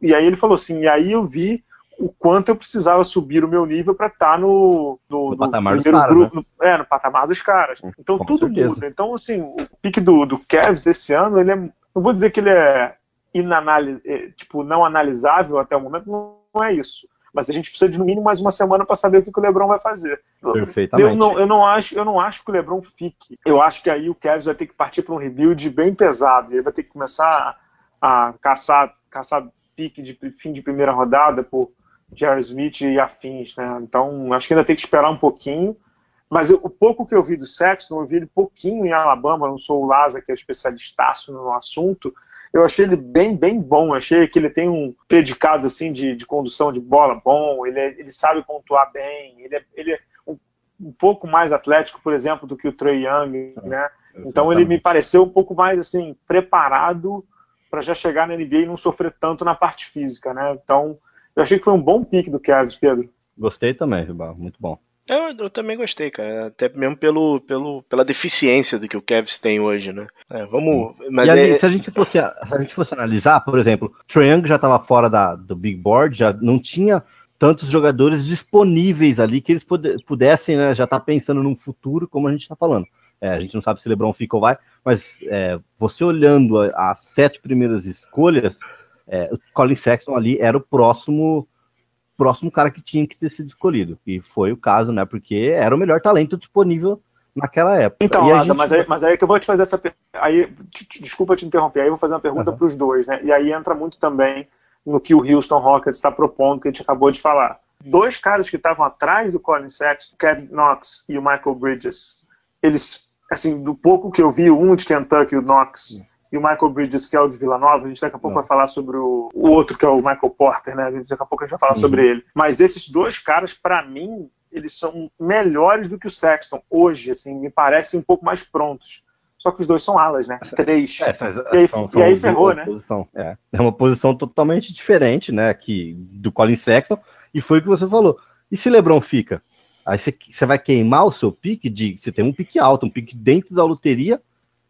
E aí ele falou assim, e aí eu vi o quanto eu precisava subir o meu nível para estar tá no, no, no, patamar dos caras, grupo, né? no, é, no patamar dos caras. Então Com tudo certeza. muda. Então, assim, o pique do, do Cavs esse ano, ele é. Não vou dizer que ele é inanalis, é, tipo, não analisável até o momento, não, não é isso. Mas a gente precisa de no mínimo mais uma semana para saber o que, que o LeBron vai fazer. Perfeitamente. Eu não, eu, não acho, eu não acho que o LeBron fique. Eu acho que aí o Cavs vai ter que partir para um rebuild bem pesado. E aí vai ter que começar a, a caçar, caçar pique de fim de primeira rodada por Jerry Smith e afins, né? Então acho que ainda tem que esperar um pouquinho. Mas eu, o pouco que eu vi do Sexton, eu vi ele pouquinho em Alabama, não sou o Laza, que é especialistaço no assunto, eu achei ele bem, bem bom. Eu achei que ele tem um predicado assim de, de condução de bola bom, ele, é, ele sabe pontuar bem, ele é, ele é um, um, pouco mais atlético, por exemplo, do que o Trey Young, né? Então ele me pareceu um pouco mais assim preparado para já chegar na NBA e não sofrer tanto na parte física, né? Então eu achei que foi um bom pique do Cavs, Pedro. Gostei também, Ribal, muito bom. Eu, eu, também gostei, cara. Até mesmo pelo, pelo, pela deficiência do que o Cavs tem hoje, né? É, vamos. Mas ali, é... se, a gente fosse, se a gente fosse analisar, por exemplo, Triangle já estava fora da, do Big Board, já não tinha tantos jogadores disponíveis ali que eles pudessem né, já estar tá pensando num futuro, como a gente está falando. É, a gente não sabe se LeBron fica ou vai, mas é, você olhando as sete primeiras escolhas, é, o Colin Sexton ali era o próximo próximo cara que tinha que ter sido escolhido. E foi o caso, né? Porque era o melhor talento disponível naquela época. Então, Asa, gente... mas, aí, mas aí é que eu vou te fazer essa aí Desculpa te interromper, aí eu vou fazer uma pergunta uhum. para os dois, né? E aí entra muito também no que o Houston Rockets está propondo, que a gente acabou de falar. Dois caras que estavam atrás do Colin Sexton, Kevin Knox e o Michael Bridges, eles, assim, do pouco que eu vi, um de Kentucky, o Knox, e o Michael Bridges, que é o de Vila Nova. A gente daqui a pouco Não. vai falar sobre o, o, outro, que é o Michael Porter, né? Daqui a pouco a gente vai falar uhum. sobre ele. Mas esses dois caras, para mim, eles são melhores do que o Sexton hoje, assim, me parecem um pouco mais prontos. Só que os dois são alas, né? Três. É, e aí, são, e aí ferrou, né? Posição, é. é uma posição totalmente diferente, né? Que, do Colin Sexton. E foi o que você falou. E se LeBron fica? Aí você, você vai queimar o seu pique de. Você tem um pique alto, um pique dentro da loteria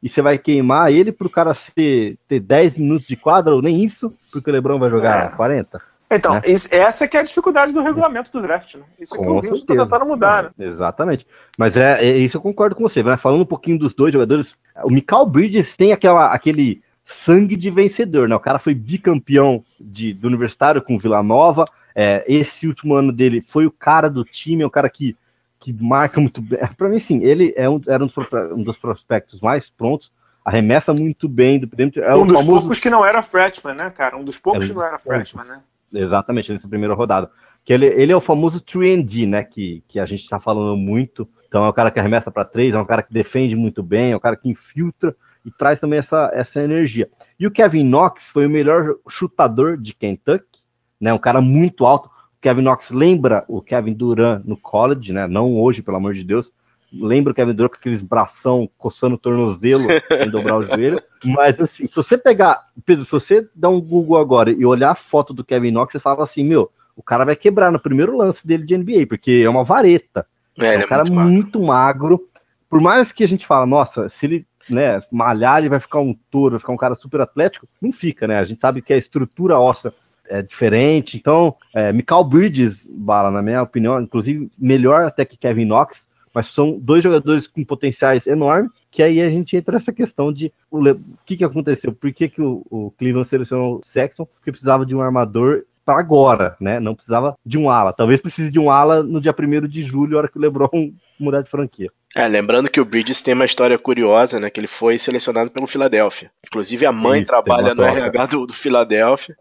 e você vai queimar ele para o cara ser, ter 10 minutos de quadra, ou nem isso, porque o Lebron vai jogar é. 40? Então, né? essa que é a dificuldade do regulamento do draft, né? Isso com que o Wilson está tentando mudar, né? Exatamente. Mas é, é, isso eu concordo com você. Né? Falando um pouquinho dos dois jogadores, o Michael Bridges tem aquela, aquele sangue de vencedor, né? O cara foi bicampeão de, do universitário com Vila Nova. É, esse último ano dele foi o cara do time, é o cara que que marca muito bem. Para mim, sim, ele é um, era um dos, um dos, prospectos mais prontos, arremessa muito bem do perímetro. É um dos famoso... poucos que não era freshman, né, cara? Um dos poucos é, que não era freshman, né? Exatamente, nessa primeira rodada. Que ele, ele é o famoso 3D, né? Que, que a gente está falando muito. Então é um cara que arremessa para três, é um cara que defende muito bem, é um cara que infiltra e traz também essa, essa energia. E o Kevin Knox foi o melhor chutador de Kentucky, né? Um cara muito alto. Kevin Knox lembra o Kevin Durant no college, né? Não hoje, pelo amor de Deus. Lembra o Kevin Durant com aqueles bração coçando o tornozelo sem dobrar o joelho. Mas assim, se você pegar, Pedro, se você dar um Google agora e olhar a foto do Kevin Knox, você fala assim, meu, o cara vai quebrar no primeiro lance dele de NBA, porque é uma vareta. É, é um é cara muito magro. muito magro. Por mais que a gente fala, nossa, se ele né, malhar, ele vai ficar um touro, vai ficar um cara super atlético, não fica, né? A gente sabe que a estrutura óssea é diferente. Então, é, Michael Bridges, Bala, na minha opinião, inclusive melhor até que Kevin Knox, mas são dois jogadores com potenciais enormes, que aí a gente entra nessa questão de o, que, que aconteceu, por que, que o, o Cleveland selecionou o Sexton, porque precisava de um armador para agora, né? Não precisava de um ala. Talvez precise de um ala no dia 1 de julho, hora que o LeBron mudar de franquia. É, lembrando que o Bridges tem uma história curiosa, né? Que ele foi selecionado pelo Philadelphia. Inclusive a mãe Isso, trabalha no RH do, do Philadelphia.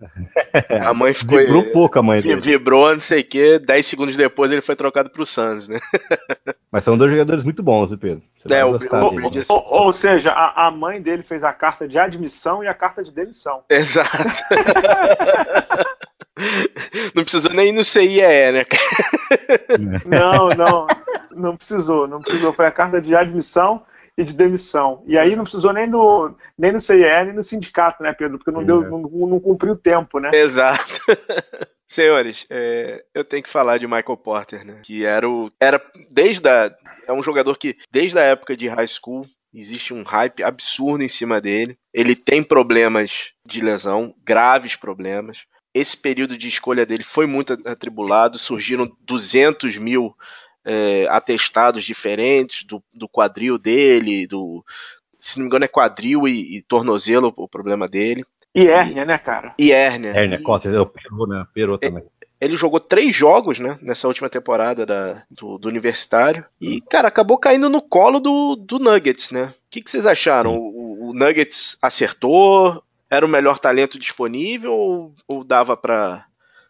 a mãe ficou. Vibrou pouco a mãe dele. Vibrou, não sei o quê. Dez segundos depois ele foi trocado pro Suns, né? Mas são dois jogadores muito bons, né, Pedro? é, o, o Bridges... ou, ou, seja, a, a, mãe dele fez a carta de admissão e a carta de demissão. Exato. Não precisou nem ir no CIE, né? Não, não não precisou, não precisou. Foi a carta de admissão e de demissão. E aí não precisou nem no, nem no CIE, nem no sindicato, né, Pedro? Porque não, é. deu, não, não cumpriu o tempo, né? Exato. Senhores, é, eu tenho que falar de Michael Porter, né? Que era o. Era desde a. É um jogador que, desde a época de high school, existe um hype absurdo em cima dele. Ele tem problemas de lesão, graves problemas. Esse período de escolha dele foi muito atribulado, surgiram 200 mil é, atestados diferentes do, do quadril dele, do. Se não me engano, é quadril e, e tornozelo o problema dele. E hérnia, né, cara? E hérnia. Hérnia, costa, eu peru, né? Peru também. Ele jogou três jogos, né, nessa última temporada da, do, do Universitário. E, cara, acabou caindo no colo do, do Nuggets, né? O que, que vocês acharam? O, o, Nuggets acertou? Era o melhor talento disponível ou, ou dava para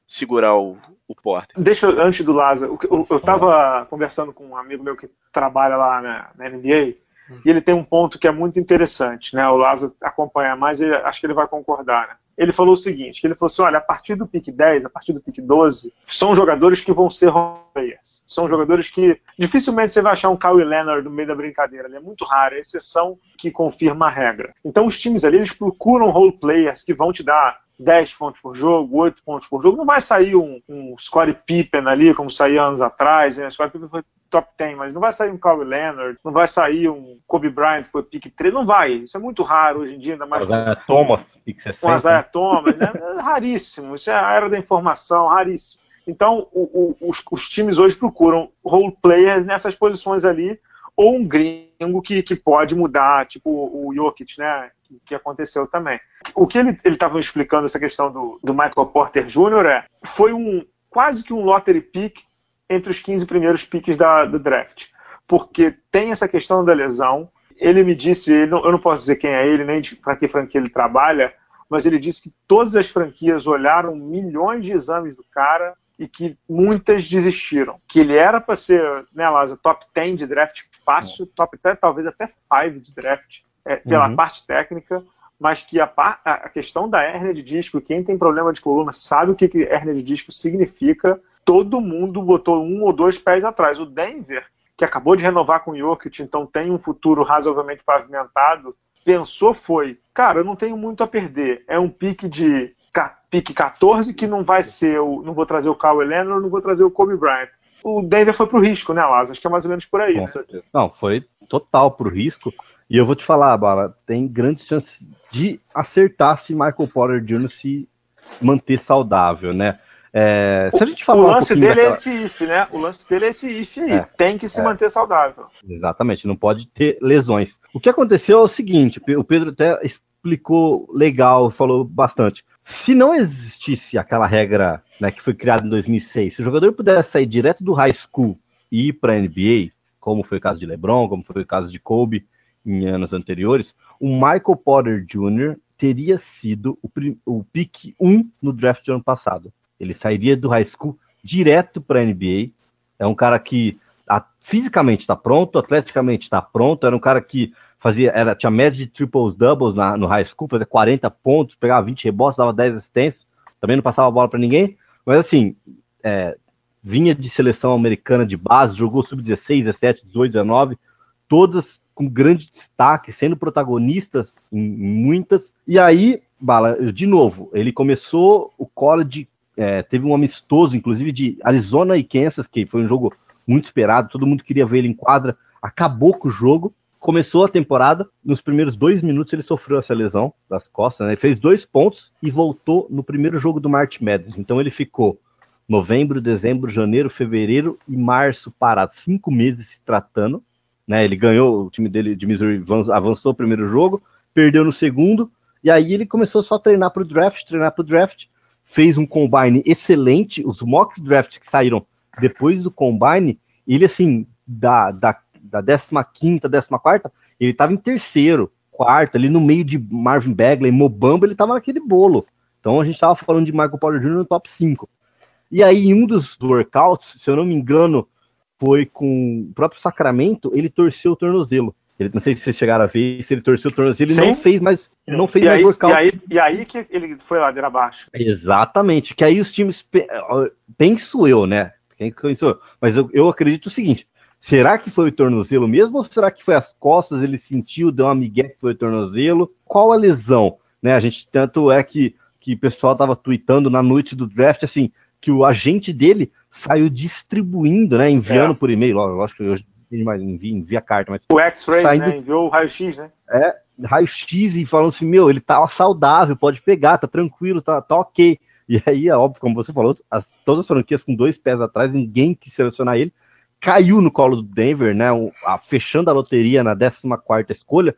segurar o, o Porter? Deixa eu, antes do Lázaro, eu, eu tava conversando com um amigo meu que trabalha lá na, na NBA e ele tem um ponto que é muito interessante, né? O Lázaro acompanha mais e acho que ele vai concordar, né? Ele falou o seguinte, que ele falou assim, olha, a partir do pick 10, a partir do pick 12, são jogadores que vão ser players. São jogadores que dificilmente você vai achar um Kawhi Leonard no meio da brincadeira. Ele é muito raro, é exceção que confirma a regra. Então os times ali, eles procuram role players que vão te dar 10 pontos por jogo, 8 pontos por jogo. Não vai sair um, um Scottie Pippen ali, como saía anos atrás. Né? Scottie Pippen foi top 10, mas não vai sair um Kawhi Leonard, não vai sair um Kobe Bryant foi pick 3, não vai. Isso é muito raro hoje em dia, ainda mais Isaiah Thomas, pick 60. Com Isaiah Thomas, né? É raríssimo. Isso é a era da informação, raríssimo. Então, o, o, os, os, times hoje procuram role players nessas posições ali, ou um gringo que, que pode mudar, tipo o Jokic, né? Que, aconteceu também. O que ele estava explicando, essa questão do, do Michael Porter Jr., é, foi um quase que um lottery pick entre os 15 primeiros piques da, do draft. Porque tem essa questão da lesão. Ele me disse, ele não, eu não posso dizer quem é ele, nem para que franquia ele trabalha, mas ele disse que todas as franquias olharam milhões de exames do cara e que muitas desistiram. Que ele era para ser, né, Lázaro, top 10 de draft fácil, top 10, talvez até 5 de draft, é, pela uhum. parte técnica, mas que a, a, questão da hérnia de disco, quem tem problema de coluna sabe o que, que hérnia de disco significa, todo mundo botou um ou dois pés atrás. O Denver, que acabou de renovar com o Jokic, então tem um futuro razoavelmente pavimentado, pensou foi, cara, eu não tenho muito a perder. É um pique de pique 14 que não vai ser o, não vou trazer o Kawhi Leonard, não vou trazer o Kobe Bryant. O Denver foi pro risco, né, Lázaro? Acho que é mais ou menos por aí. Com né? certeza. Não, foi total pro risco. E eu vou te falar, Bala, tem grandes chances de acertar se Michael Porter Jr. se manter saudável, né? É, se a gente falar o lance um dele é daquela... é esse if, né? O lance dele é esse if aí. É, tem que se é. manter saudável. Exatamente, não pode ter lesões. O que aconteceu é o seguinte: o Pedro até explicou legal, falou bastante. Se não existisse aquela regra né, que foi criada em 2006, se o jogador pudesse sair direto do high school e ir para a NBA, como foi o caso de LeBron, como foi o caso de Kobe em anos anteriores, o Michael Porter Jr. teria sido o, o pick 1 no draft do ano passado. Ele sairia do high school direto para a NBA. É um cara que a, fisicamente está pronto, atleticamente está pronto. Era um cara que fazia, era, tinha média de triples doubles na, no high school, fazia 40 pontos, pegava 20 rebotes, dava 10 assistências. Também não passava a bola para ninguém. Mas assim, é, vinha de seleção americana de base, jogou sub-16, 17, 18, 19, todas com grande destaque, sendo protagonista em, em muitas. E aí, Bala, de novo, ele começou o college é, teve um amistoso, inclusive, de Arizona e Kansas, que foi um jogo muito esperado, todo mundo queria ver ele em quadra, acabou com o jogo, começou a temporada, nos primeiros dois minutos ele sofreu essa lesão das costas, né? ele fez dois pontos e voltou no primeiro jogo do March Madness, então ele ficou novembro, dezembro, janeiro, fevereiro e março parado, cinco meses se tratando, né? Ele ganhou, o time dele de Missouri avançou o primeiro jogo, perdeu no segundo, e aí ele começou só a treinar para o draft, treinar para o draft, fez um combine excelente. Os mock drafts que saíram depois do combine, ele assim, da, da, da 15, 14, ele estava em terceiro, quarto, ali no meio de Marvin Bagley, Mobamba, ele estava naquele bolo. Então a gente estava falando de Michael Porter Jr. no top 5. E aí, em um dos workouts, se eu não me engano, foi com o próprio Sacramento, ele torceu o tornozelo. Ele, não sei se vocês chegaram a ver, se ele torceu o tornozelo, ele Sim. não fez mais, não fez e mais aí, workout. E aí, e aí que ele foi ladeira abaixo. Exatamente, que aí os times, penso eu, né? Quem pensou? Mas eu, eu acredito o seguinte: será que foi o tornozelo mesmo? Ou será que foi as costas? Ele sentiu, deu uma migué que foi o tornozelo? Qual a lesão? Né? A gente, tanto é que, que o pessoal tava tweetando na noite do draft, assim, que o agente dele saiu distribuindo, né? Enviando é. por e-mail, lógico que eu mais envia, envia carta, mas. O X-Ray, saindo... né? Enviou o raio-x, né? É, raio-x e falando assim, meu, ele tá saudável, pode pegar, tá tranquilo, tá, tá ok. E aí, é óbvio, como você falou, as, todas as franquias com dois pés atrás, ninguém quis selecionar ele. Caiu no colo do Denver, né? A, fechando a loteria na 14 escolha.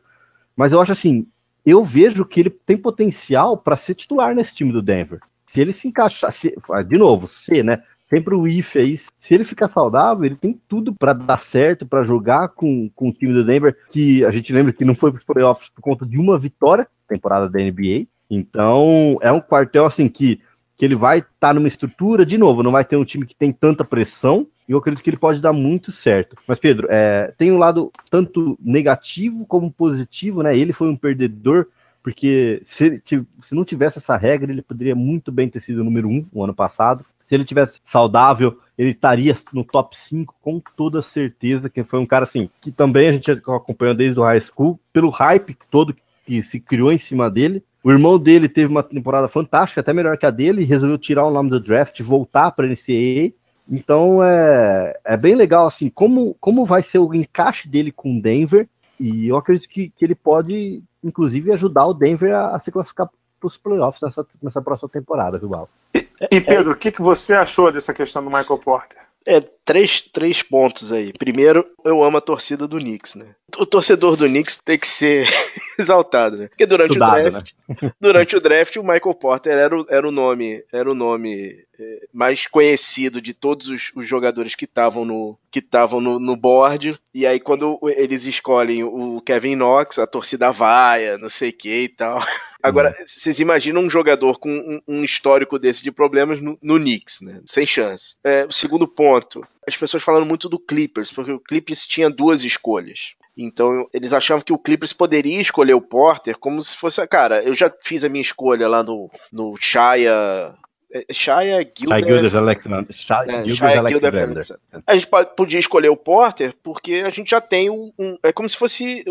Mas eu acho assim, eu vejo que ele tem potencial para ser titular nesse time do Denver. Se ele se encaixar, se, de novo, se, né? Sempre o if aí, se ele ficar saudável, ele tem tudo para dar certo, para jogar com, com o time do Denver, que a gente lembra que não foi para os playoffs por conta de uma vitória, temporada da NBA. Então, é um quartel assim que que ele vai estar tá numa estrutura, de novo, não vai ter um time que tem tanta pressão, e eu acredito que ele pode dar muito certo. Mas, Pedro, é, tem um lado tanto negativo como positivo, né? Ele foi um perdedor, porque se, se não tivesse essa regra, ele poderia muito bem ter sido o número um no ano passado. Se ele tivesse saudável, ele estaria no top 5 com toda certeza, que foi um cara assim, que também a gente acompanhou desde o high school, pelo hype todo que se criou em cima dele, o irmão dele teve uma temporada fantástica, até melhor que a dele, e resolveu tirar o nome do draft, voltar para a NCAA. Então é, é bem legal assim como, como vai ser o encaixe dele com o Denver. E eu acredito que, que ele pode, inclusive, ajudar o Denver a, a se classificar para os playoffs nessa, nessa próxima temporada, viu, Val? E, e Pedro, o que, que você achou dessa questão do Michael Porter? É, três, três pontos aí. Primeiro, eu amo a torcida do Knicks, né? O torcedor do Knicks tem que ser exaltado, né? Porque durante Estudado, o draft, né? durante o draft, o Michael Porter era o, era o nome, era o nome é, mais conhecido de todos os, os jogadores que estavam no que estavam no, no board. E aí quando eles escolhem o Kevin Knox, a torcida vaia, não sei o que e tal. Agora, uhum. vocês imaginam um jogador com um, um histórico desse de problemas no, no Knicks, né? Sem chance. É, o segundo ponto, as pessoas falando muito do Clippers, porque o Clippers tinha duas escolhas. Então eles achavam que o Clippers poderia escolher o Porter como se fosse. Cara, eu já fiz a minha escolha lá no, no Shaya. É, Shaya Gilder. Gilders Alexander. Shaya, é, Shaya Alexander. A gente podia escolher o Porter porque a gente já tem um. um é como se fosse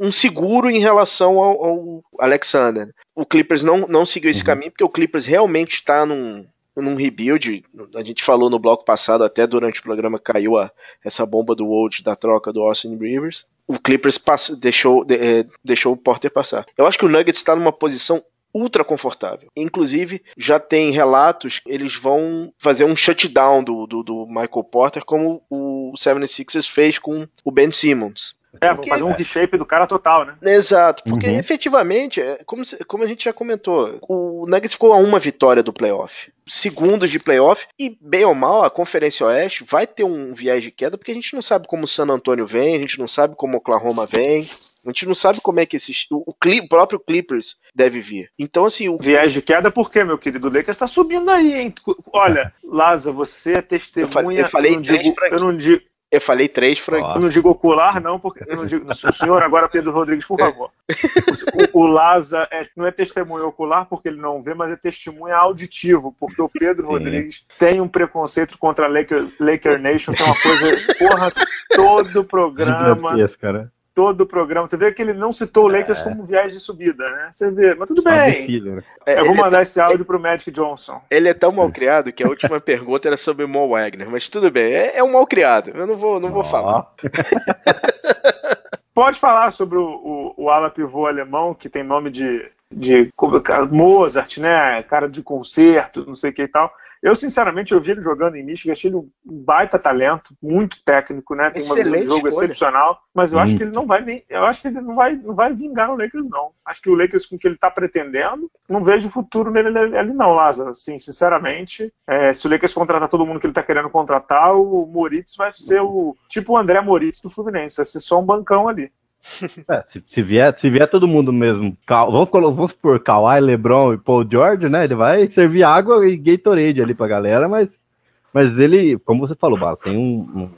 um seguro em relação ao, ao Alexander. O Clippers não, não seguiu esse uhum. caminho porque o Clippers realmente está num, num rebuild. A gente falou no bloco passado, até durante o programa caiu a, essa bomba do Old da troca do Austin Rivers. O Clippers passou, deixou, de, é, deixou o Porter passar. Eu acho que o Nuggets está numa posição ultra confortável. Inclusive, já tem relatos, eles vão fazer um shutdown do, do, do Michael Porter, como o 76ers fez com o Ben Simmons. É, porque, fazer um reshape do cara total, né? Exato, porque uhum. efetivamente, é, como, como a gente já comentou, o Nuggets ficou a uma vitória do playoff. Segundos de playoff, e bem ou mal, a Conferência Oeste vai ter um viés de queda, porque a gente não sabe como o San Antonio vem, a gente não sabe como o Oklahoma vem, a gente não sabe como é que esse, o, o, o próprio Clippers deve vir. Então, assim. O... Viés de queda, por quê, meu querido? O Lakers está subindo aí, hein? Olha, Laza, você é testemunha. Eu falei, eu falei eu não digo, eu não digo eu falei três, Frank. Eu não digo ocular, não, porque eu não digo. O senhor agora, Pedro Rodrigues, por favor. O, o, Laza é, não é testemunho ocular porque ele não vê, mas é testemunho auditivo, porque o Pedro Sim. Rodrigues tem um preconceito contra a Laker, Laker Nation, que é uma coisa, porra, todo programa. Né? Todo o programa. Você vê que ele não citou o Lakers é. como viagem de subida, né? Você vê, mas tudo bem. Né? Eu vou é mandar esse áudio pro Magic Johnson. Ele é tão mal criado que a última pergunta era sobre o Mo Wagner, mas tudo bem, é, é um mal criado. Eu não vou, não vou oh. falar. Pode falar sobre o, o, o ala pivô alemão, que tem nome de, de Mozart, né? Cara de concerto, não sei o que e tal. Eu, sinceramente, eu vi ele jogando em Michigan, achei ele um baita talento, muito técnico, né? Tem uma visão de jogo escolha. excepcional, mas eu hum. acho que ele não vai nem. Eu acho que ele não vai, não vai vingar o Lakers, não. Acho que o Lakers, com o que ele está pretendendo, não vejo futuro nele ali, não, Lázaro. Assim, sinceramente, é, se o Lakers contratar todo mundo que ele está querendo contratar, o Moritz vai ser o tipo o André Moritz do Fluminense, vai ser só um bancão ali. É, se, se, vier, se vier todo mundo mesmo, vamos, vamos por Kawhi, LeBron e Paul George, né? Ele vai servir água e Gatorade ali pra galera, mas, mas ele, como você falou, Bala, tem um, um,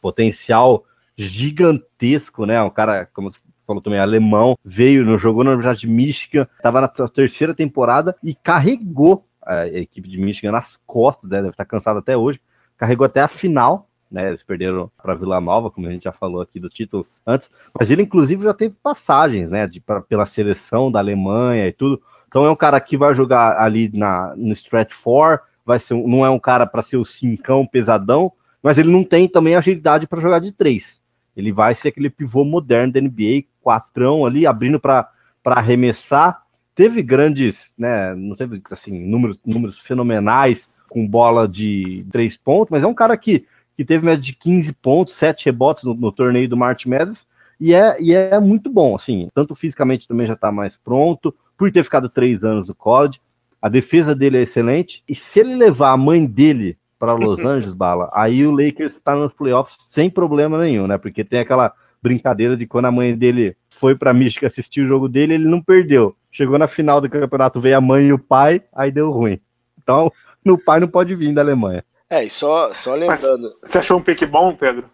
potencial gigantesco, né? Um cara, como você falou também, alemão, veio, no, jogou na Universidade de Michigan, estava na terceira temporada e carregou a equipe de Michigan nas costas, né? Deve estar cansado até hoje, carregou até a final né? Eles perderam para Vila Nova, como a gente já falou aqui do título antes, mas ele inclusive já teve passagens, né? De, pra, pela seleção da Alemanha e tudo. Então é um cara que vai jogar ali na, no stretch four, vai ser, não é um cara para ser o cincão pesadão, mas ele não tem também agilidade para jogar de três. Ele vai ser aquele pivô moderno da NBA, quatrão ali, abrindo para arremessar. Teve grandes, né? Não teve assim números, números fenomenais com bola de três pontos, mas é um cara que que teve média de 15 pontos, 7 rebotes no, no torneio do March Madness, e é, e é muito bom, assim, tanto fisicamente também já está mais pronto, por ter ficado três anos no college, A defesa dele é excelente. E se ele levar a mãe dele para Los Angeles, bala, aí o Lakers está nos playoffs sem problema nenhum, né? Porque tem aquela brincadeira de quando a mãe dele foi para Michigan assistir o jogo dele, ele não perdeu. Chegou na final do campeonato, veio a mãe e o pai, aí deu ruim. Então, o pai não pode vir da Alemanha. É, e só, só lembrando. Mas você achou um pique bom, Pedro?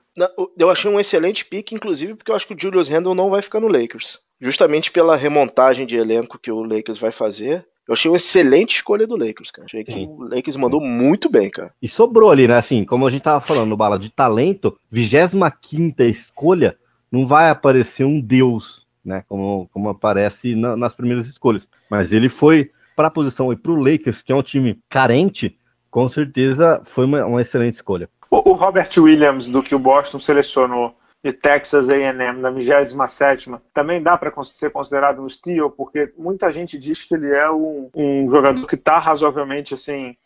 Eu achei um excelente pique, inclusive, porque eu acho que o Julius Randle não vai ficar no Lakers. Justamente pela remontagem de elenco que o Lakers vai fazer. Eu achei uma excelente escolha do Lakers, cara. Achei Sim. que o Lakers mandou muito bem, cara. E sobrou ali, né? Assim, como a gente tava falando no bala de talento, 25 escolha, não vai aparecer um deus, né? Como, como aparece na, nas primeiras escolhas. Mas ele foi para a posição e para o Lakers, que é um time carente, com certeza foi uma, uma excelente escolha. O, o Robert Williams, do que o Boston selecionou, de Texas A&M na 27 também dá para ser considerado um steal, porque muita gente diz que ele é um, um jogador que está razoavelmente assim,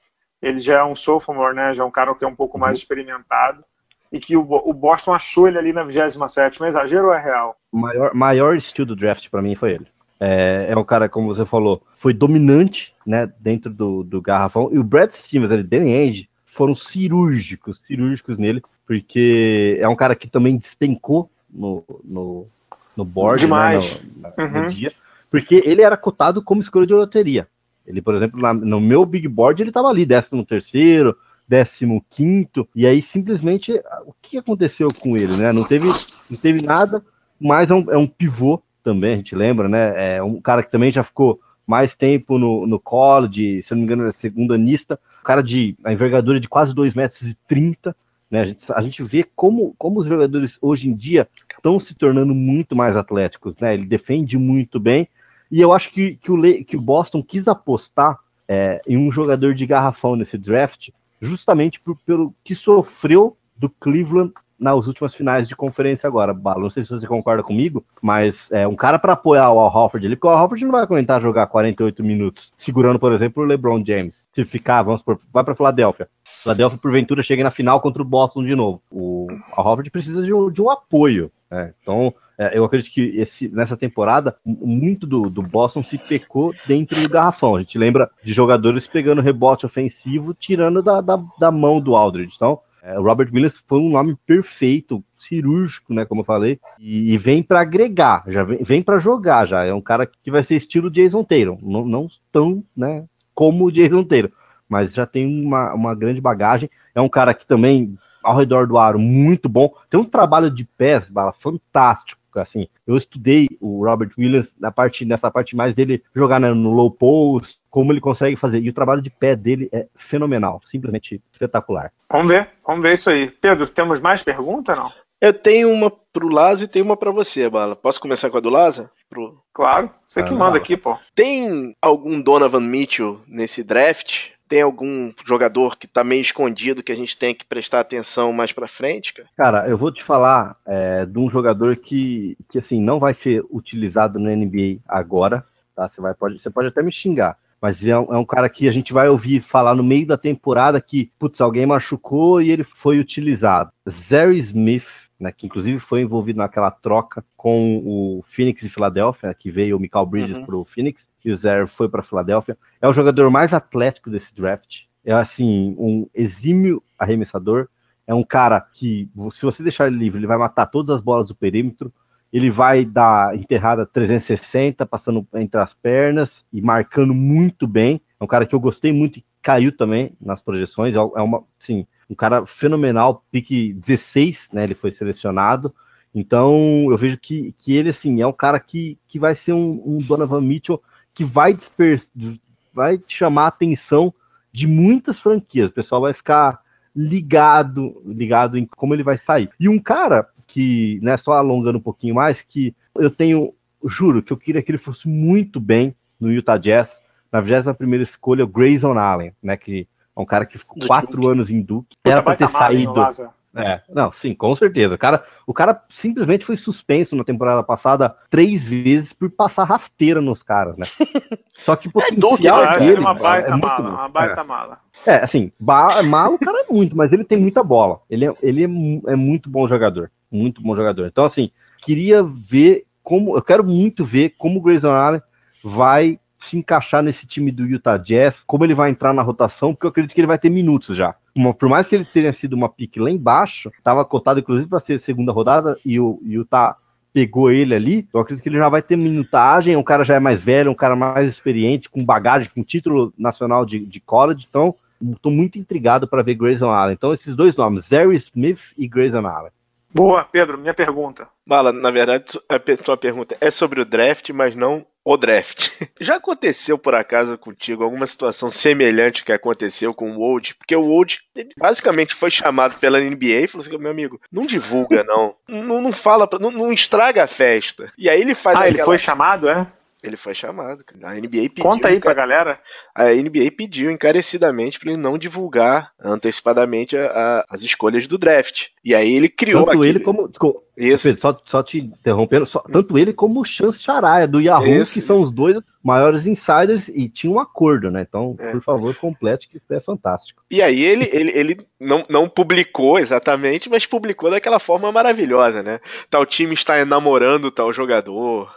ele já é um sophomore, né, já é um cara que é um pouco mais uhum. experimentado, e que o, o Boston achou ele ali na 27 é exagero ou é real? O maior, maior steal do draft para mim foi ele. É, é um cara, como você falou, foi dominante né, dentro do, do garrafão, e o Brad Stevens, ele, Danny Ainge, foram cirúrgicos, cirúrgicos nele, porque é um cara que também despencou no, no, no board, Demais. Né, no, uhum. no, dia, porque ele era cotado como escolha de loteria. Ele, por exemplo, na, no meu big board, ele estava ali, 13 terceiro, 15 quinto, e aí simplesmente o que aconteceu com ele, né? Não teve, não teve nada, mas é um, é um pivô também, a gente lembra, né? É um cara que também já ficou mais tempo no, no college, se não me engano, é segunda anista, cara de a envergadura de quase 2,30 metros e 30, né? A gente, a gente vê como, como os jogadores hoje em dia estão se tornando muito mais atléticos, né? Ele defende muito bem. E eu acho que, que, o, que o Boston quis apostar é, em um jogador de garrafão nesse draft, justamente por, pelo que sofreu do Cleveland nas últimas finais de conferência agora, Bala. Não sei se você concorda comigo, mas é um cara para apoiar o Al Horford ali, porque o Al Horford não vai aguentar jogar 48 minutos, segurando, por exemplo, o LeBron James. Se ficar, vamos por, vai para Filadélfia. Filadélfia, porventura, chega na final contra o Boston de novo. O Al Horford precisa de um, de um apoio. Né? Então, é, eu acredito que esse, nessa temporada, muito do, do Boston se pecou dentro do garrafão. A gente lembra de jogadores pegando rebote ofensivo, tirando da, da, da mão do Aldridge. Então, é, o Robert Williams foi um nome perfeito, cirúrgico, né, como eu falei, e, e vem para agregar, já vem, vem para jogar já. É um cara que vai ser estilo Jason Taylor, não, não tão, né, como o Jason Taylor, mas já tem uma, uma grande bagagem. É um cara que também ao redor do aro muito bom. Tem um trabalho de pés, bala, fantástico assim. Eu estudei o Robert Williams na parte, nessa parte mais dele jogar no low post, como ele consegue fazer. E o trabalho de pé dele é fenomenal, simplesmente espetacular. Vamos ver, vamos ver isso aí. Pedro, temos mais pergunta não? Eu tenho uma pro Laza e tenho uma para você, Bala. Posso começar com a do Laza? Pro... Claro, você que ah, manda aqui, pô. Tem algum Donovan Mitchell nesse draft? Tem algum jogador que tá meio escondido que a gente tem que prestar atenção mais para frente, cara? Cara, eu vou te falar é, de um jogador que, que assim não vai ser utilizado no NBA agora, tá? Você vai pode, você pode até me xingar. Mas é um, é um, cara que a gente vai ouvir falar no meio da temporada que, putz, alguém machucou e ele foi utilizado. Zary Smith, né, que inclusive foi envolvido naquela troca com o Phoenix e Filadélfia, que veio o Michael Bridges uhum. para o Phoenix, e o Zer foi para Filadélfia. É o jogador mais atlético desse draft. É assim, um exímio arremessador. É um cara que, se você deixar ele livre, ele vai matar todas as bolas do perímetro. Ele vai dar enterrada 360, passando entre as pernas e marcando muito bem. É um cara que eu gostei muito e caiu também nas projeções. É uma, assim, um cara fenomenal, pique 16, né? Ele foi selecionado. Então, eu vejo que, que ele, assim, é um cara que, que vai ser um, um Donovan Mitchell que vai, disperso, vai chamar a atenção de muitas franquias. O pessoal vai ficar ligado, ligado em como ele vai sair. E um cara que, né, só alongando um pouquinho mais, que eu tenho, juro, que eu queria que ele fosse muito bem no Utah Jazz, na 21 escolha, o Grayson Allen, né, que é um cara que ficou quatro anos em Duke. Era para ter saído. É, não, sim, com certeza. O cara, o cara simplesmente foi suspenso na temporada passada três vezes por passar rasteira nos caras, né? Só que o potencial é, dele, uma baita é mala, uma baita é. mala. É, assim, ba malo o cara é muito, mas ele tem muita bola. Ele, é, ele é, é muito bom jogador, muito bom jogador. Então, assim, queria ver como, eu quero muito ver como o Grayson Allen vai se encaixar nesse time do Utah Jazz, como ele vai entrar na rotação, porque eu acredito que ele vai ter minutos já. Uma, por mais que ele tenha sido uma pique lá embaixo, estava cotado inclusive para ser segunda rodada e o Utah pegou ele ali, eu acredito que ele já vai ter minutagem, um cara já é mais velho, um cara mais experiente, com bagagem, com título nacional de, de college, então estou muito intrigado para ver Grayson Allen. Então esses dois nomes, Zary Smith e Grayson Allen. Boa, Pedro, minha pergunta. Bala, na verdade, a tua pergunta é sobre o draft, mas não o draft. Já aconteceu por acaso contigo alguma situação semelhante que aconteceu com o Wold? Porque o Wold basicamente foi chamado pela NBA e falou assim: meu amigo, não divulga não, não, não fala, não, não estraga a festa. E aí ele faz. Ah, aquela... ele foi chamado, é? Ele foi chamado. A NBA pediu. Conta aí pra galera. A NBA pediu encarecidamente para ele não divulgar antecipadamente a, a, as escolhas do draft. E aí ele criou. Tanto aquele... ele como. Isso. Pedro, só, só te interrompendo, só, tanto ele como o Chance Charaia do Yahoo, que são os dois maiores insiders e tinha um acordo, né? Então, é. por favor, complete que isso é fantástico. E aí ele, ele, ele não, não publicou exatamente, mas publicou daquela forma maravilhosa, né? Tal time está namorando tal jogador.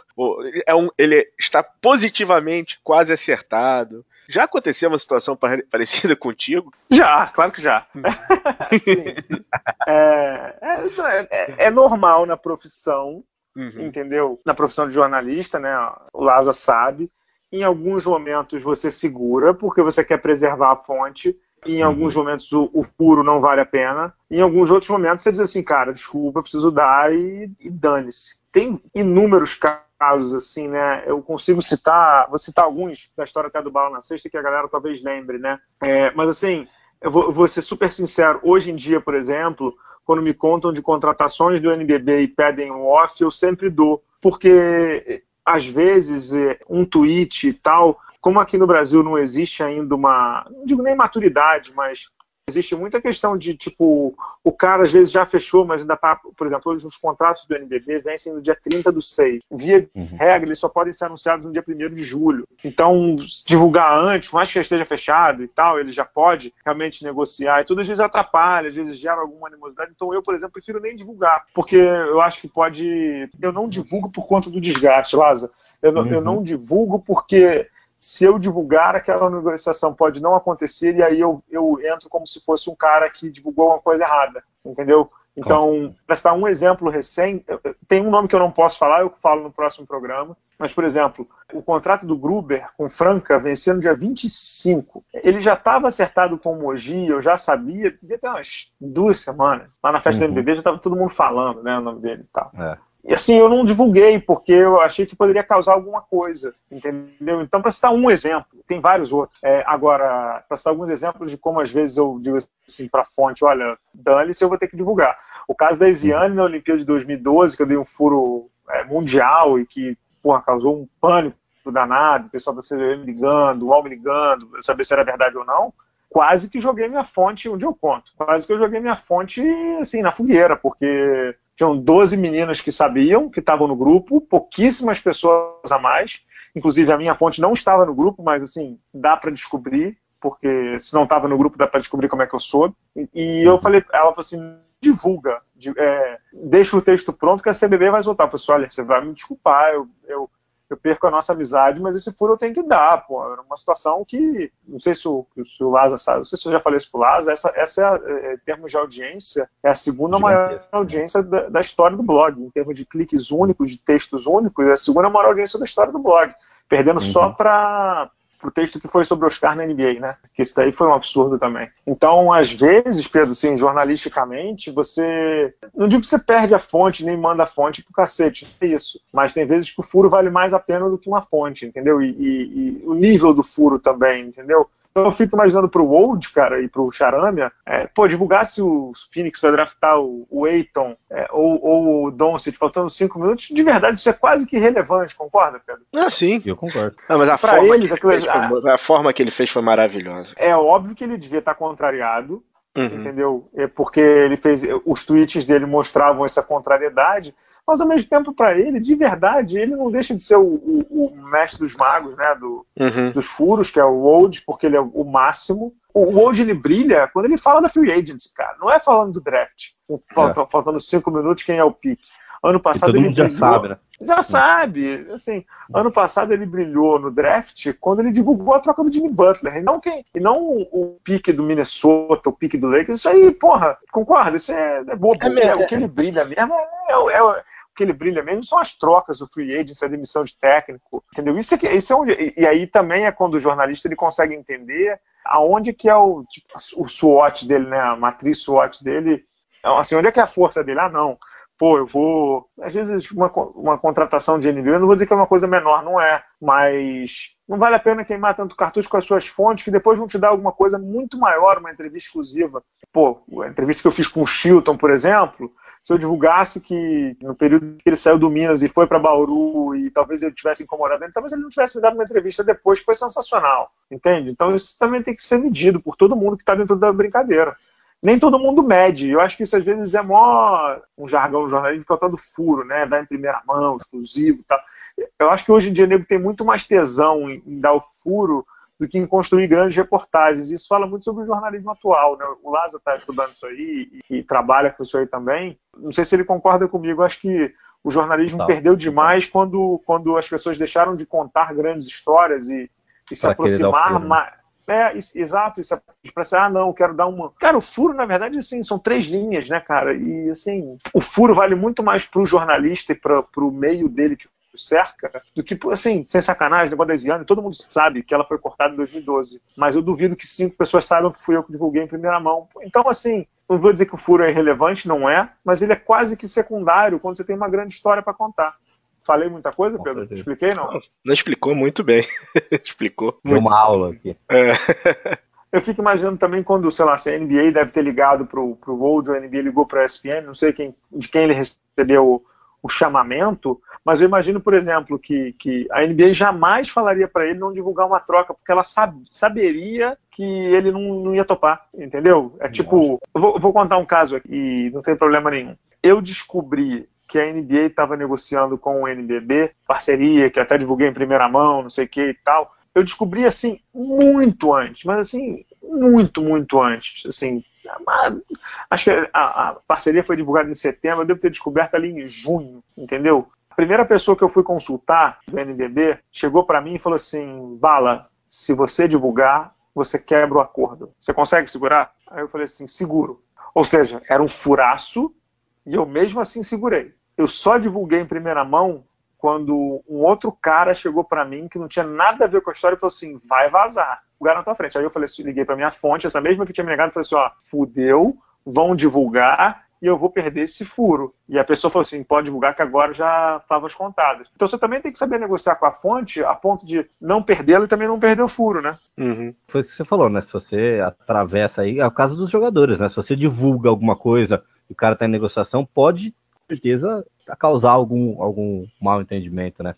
É um, ele está positivamente quase acertado. Já aconteceu uma situação parecida contigo? Já, claro que já. é, é, é, é, normal na profissão, uhum. entendeu? Na profissão de jornalista, né? O Laza sabe. Em alguns momentos você segura porque você quer preservar a fonte. Em uhum. alguns momentos o, o puro não vale a pena. Em alguns outros momentos você diz assim, cara, desculpa, preciso dar e, e dane-se. Tem inúmeros casos casos, assim, né? Eu consigo citar, vou citar alguns da história até do Bala na Sexta, que a galera talvez lembre, né? É, mas, assim, eu vou, vou ser super sincero. Hoje em dia, por exemplo, quando me contam de contratações do NBB e pedem um off, eu sempre dou. Porque, às vezes, é, um tweet e tal, como aqui no Brasil não existe ainda uma, não digo nem maturidade, mas Existe muita questão de, tipo, o cara às vezes já fechou, mas ainda tá, por exemplo, hoje os contratos do NBB vencem no dia 30 do 6. Via uhum. regra, eles só podem ser anunciados no dia 1 de julho. Então, divulgar antes, mais que já esteja fechado e tal, ele já pode realmente negociar e tudo, às vezes atrapalha, às vezes gera alguma animosidade. Então, eu, por exemplo, prefiro nem divulgar, porque eu acho que pode. Eu não divulgo por conta do desgaste, Laza. Eu, uhum. eu não divulgo porque se eu divulgar, aquela negociação pode não acontecer e aí eu, eu entro como se fosse um cara que divulgou uma coisa errada, entendeu? Então, para citar um exemplo recente, tem um nome que eu não posso falar, eu falo no próximo programa, mas, por exemplo, o contrato do Gruber com Franca venceu no dia 25. Ele já estava acertado com o Mogi, eu já sabia, devia ter umas duas semanas. Lá na festa uhum. do MBB já estava todo mundo falando, né, o nome dele e tal. É. E assim, eu não divulguei, porque eu achei que poderia causar alguma coisa, entendeu? Então, para citar um exemplo, tem vários outros. É, agora, para citar alguns exemplos de como às vezes eu digo assim para a fonte: olha, dane-se, eu vou ter que divulgar. O caso da Isiane na Olimpíada de 2012, que eu dei um furo é, mundial e que porra, causou um pânico danado, o pessoal da CBM ligando, o UOL me ligando, saber se era verdade ou não quase que joguei minha fonte onde eu conto. Quase que eu joguei minha fonte assim na fogueira, porque tinham 12 meninas que sabiam, que estavam no grupo, pouquíssimas pessoas a mais. Inclusive, a minha fonte não estava no grupo, mas assim, dá para descobrir, porque se não estava no grupo, dá para descobrir como é que eu sou. E, eu falei, ela falou assim: divulga, é, deixa o texto pronto que a CBB vai soltar. Eu falei assim, olha, você vai me desculpar, eu, eu eu perco a nossa amizade, mas esse furo eu tenho que dar, pô. Era uma situação que, não sei se o, se o Laza sabe, não sei se eu já falei isso pro Laza, essa, essa é, é, em termos de audiência, é a segunda maior audiência da, da, história do blog, em termos de cliques únicos, de textos únicos, é a segunda maior audiência da história do blog, perdendo uhum. só para pro texto que foi sobre Oscar na NBA, né? Que isso daí foi um absurdo também. Então, às vezes, Pedro, assim, jornalisticamente, você. Não digo que você perde a fonte, nem manda a fonte pro cacete, é isso. Mas tem vezes que o furo vale mais a pena do que uma fonte, entendeu? E, e, e o nível do furo também, entendeu? Então eu fico imaginando pro Old, cara, e pro Charamia, é, pô, divulgasse o Phoenix vai draftar o, o Aiton é, ou, ou o Doncic faltando cinco minutos, de verdade isso é quase que irrelevante, concorda, Pedro? Ah, sim. Eu concordo. Não, mas a, pra forma eles, que fez, a forma que ele fez foi maravilhosa. É óbvio que ele devia estar contrariado, Uhum. entendeu? É porque ele fez, os tweets dele mostravam essa contrariedade, mas ao mesmo tempo para ele, de verdade, ele não deixa de ser o, o, o mestre dos magos, né, do, uhum. dos furos, que é o Old, porque ele é o máximo. O Old ele brilha quando ele fala da free agency, cara. Não é falando do draft, é. faltando cinco minutos quem é o pick. Ano passado todo ele mundo já brilhou- sabe, né? Já sabe, assim, ano passado ele brilhou no draft quando ele divulgou a troca do Jimmy Butler, e não quem, e não o, o pique do Minnesota, o pique do Lakers, isso aí, porra, concorda? Isso é, é bobo, É mesmo, É, o que ele brilha mesmo é, é- é que ele brilha mesmo são as trocas, o free agent, a demissão de técnico, entendeu? Isso é, que- isso é onde, e, e aí também é quando o jornalista ele consegue entender aonde que é o, tipo, o SWOT dele, né, a matriz SWOT dele, então, assim, onde é que é a força dele? Ah, não, pô, eu vou. Às vezes, uma, uma contratação de NBA, eu não vou dizer que é uma coisa menor, não é, mas não vale a pena queimar tanto cartucho com as suas fontes, que depois vão te dar alguma coisa muito maior, uma entrevista exclusiva. Pô, a entrevista que eu fiz com o Chilton, por exemplo, se eu divulgasse que no período que ele saiu do Minas e foi para Bauru e talvez ele tivesse incomodado ele, talvez ele não tivesse me dado uma entrevista depois, que foi sensacional, entende? Então isso também tem que ser medido por todo mundo que está dentro da brincadeira nem todo mundo mede. Eu acho que isso às vezes é mó um jargão jornalístico que é o tal do furo, né? Dar em primeira mão, exclusivo e tal. Eu acho que hoje em dia o nego tem muito mais tesão em, em dar o furo do que em construir grandes reportagens. Isso fala muito sobre o jornalismo atual, né? O Laza está estudando isso aí e, e trabalha com isso aí também. Não sei se ele concorda comigo. Eu acho que o jornalismo Tá. perdeu demais quando, quando as pessoas deixaram de contar grandes histórias e, e se aproximar né? mais. É, exato, isso é para ser, ah, não, quero dar uma. Cara, o furo, na verdade, assim, são três linhas, né, cara? E assim, o furo vale muito mais pro jornalista e para pro meio dele que o cerca do que, assim, sem sacanagem, negócio da Ziane, todo mundo sabe que ela foi cortada em 2012. Mas eu duvido que cinco pessoas saibam que fui eu que divulguei em primeira mão. Então, assim, não vou dizer que o furo é irrelevante, não é, mas ele é quase que secundário quando você tem uma grande história para contar. Falei muita coisa, Pedro? Expliquei, não? Não explicou muito bem. explicou. Deu uma aula aqui. É. Eu fico imaginando também quando, sei lá, se a NBA deve ter ligado pro, pro Gold, ou a NBA ligou para a ESPN, não sei quem, de quem ele recebeu o, o chamamento, mas eu imagino, por exemplo, que, que a NBA jamais falaria para ele não divulgar uma troca, porque ela sab, saberia que ele não, não ia topar, entendeu? É tipo, eu vou, vou contar um caso aqui, e não tem problema nenhum. Eu descobri que a NBA estava negociando com o NBB, parceria, que até divulguei em primeira mão, não sei o que e tal. Eu descobri assim muito antes, mas assim muito, muito antes. Assim, acho que a, a parceria foi divulgada em setembro, eu devo ter descoberto ali em junho, entendeu? A primeira pessoa que eu fui consultar do NBB chegou para mim e falou assim: Bala, se você divulgar, você quebra o acordo. Você consegue segurar? Aí eu falei assim: seguro. Ou seja, era um furaço e eu mesmo assim segurei. Eu só divulguei em primeira mão quando um outro cara chegou para mim que não tinha nada a ver com a história e falou assim: vai vazar. O cara na tua frente. Aí eu falei liguei para minha fonte, essa mesma que tinha me negado, e falei assim: ó, fudeu, vão divulgar e eu vou perder esse furo. E a pessoa falou assim: pode divulgar que agora já favas contadas. Então você também tem que saber negociar com a fonte a ponto de não perdê-lo e também não perder o furo, né? Uhum. Foi o que você falou, né? Se você atravessa aí, é o caso dos jogadores, né? Se você divulga alguma coisa e o cara tá em negociação, pode, com certeza, causar algum, algum mal entendimento, né?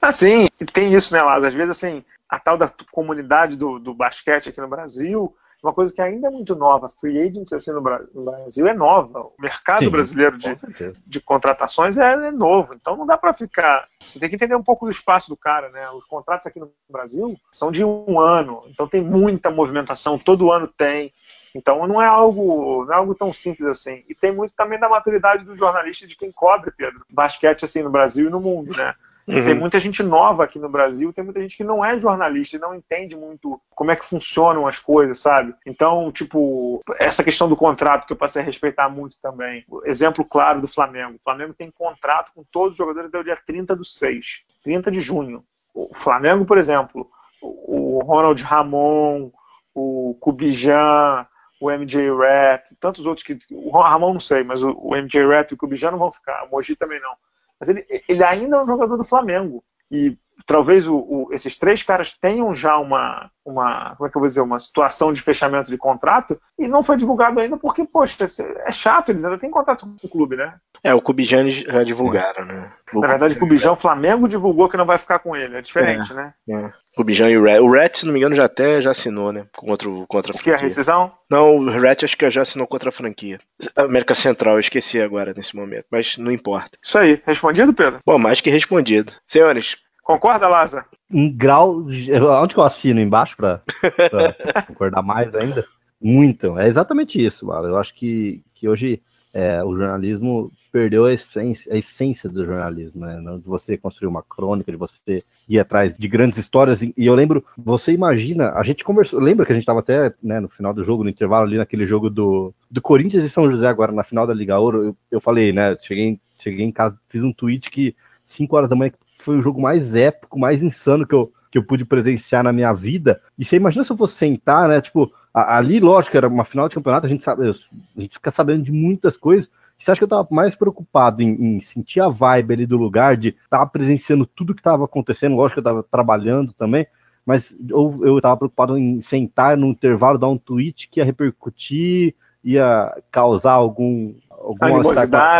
Assim, tem isso, né, Lázaro? Às vezes, assim, a tal da comunidade do, do basquete aqui no Brasil, uma coisa que ainda é muito nova. Free agents, assim, no, Bra- no Brasil é nova. O mercado Sim, brasileiro de, de contratações é, é novo. Então não dá para ficar. Você tem que entender um pouco do espaço do cara, né? Os contratos aqui no Brasil são de um ano, então tem muita movimentação, todo ano tem. Então não é algo, não é algo tão simples assim. E tem muito também da maturidade do jornalista de quem cobre, Pedro, basquete assim no Brasil e no mundo, né? Tem Uhum. muita gente nova aqui no Brasil, tem muita gente que não é jornalista e não entende muito como é que funcionam as coisas, sabe? Então, tipo, essa questão do contrato que eu passei a respeitar muito também. Exemplo claro do Flamengo. O Flamengo tem contrato com todos os jogadores até o dia 30 do 6, 30 de junho. O Flamengo, por exemplo, o Ronald Ramon, o Cubijan, o MJ Rat, tantos outros que. O Ramon não sei, mas o, MJ Rat e o Cubijan não vão ficar, o Moji também não. Mas ele, ele ainda é um jogador do Flamengo. E talvez o, o- esses três caras tenham já uma, uma, como é que eu vou dizer, uma situação de fechamento de contrato e não foi divulgado ainda porque, poxa, é chato, eles ainda têm contrato com o clube, né? É, o Kubijani já divulgaram, né? Na verdade, o Bijão, o Flamengo divulgou que não vai ficar com ele, é diferente, né? É. O Bijan e o Rat. O Rat, se não me engano, já até já assinou, né? Contra, o- contra a O que é a franquia. rescisão? Não, o Rat acho que já assinou contra a franquia. América Central, eu esqueci agora nesse momento, mas não importa. Isso aí, respondido, Pedro? Bom, mais que respondido. Senhores, Concorda, Lázaro? Em grau. Onde que eu assino? Embaixo pra, pra concordar mais ainda? Muito. É exatamente isso, mano. Eu acho que, que hoje é, o jornalismo perdeu a essência, a essência do jornalismo, né? De você construir uma crônica, de você ir atrás de grandes histórias. E eu lembro, você imagina, a gente conversou, lembra que a gente estava até né, no final do jogo, no intervalo ali, naquele jogo do, do Corinthians e São José, agora na final da Liga Ouro, eu, eu falei, né? Cheguei, cheguei em casa, fiz um tweet que 5 horas da manhã foi o jogo mais épico, mais insano que eu, que eu pude presenciar na minha vida. E você imagina se eu fosse sentar, né? Tipo, ali, lógico, era uma final de campeonato, a gente sabe, a gente fica sabendo de muitas coisas. Você acha que eu estava mais preocupado em, em, sentir a vibe ali do lugar, de estar tá presenciando tudo que estava acontecendo? Lógico que eu estava trabalhando também, mas ou eu estava preocupado em sentar no intervalo, dar um tweet que ia repercutir, ia causar algum alguma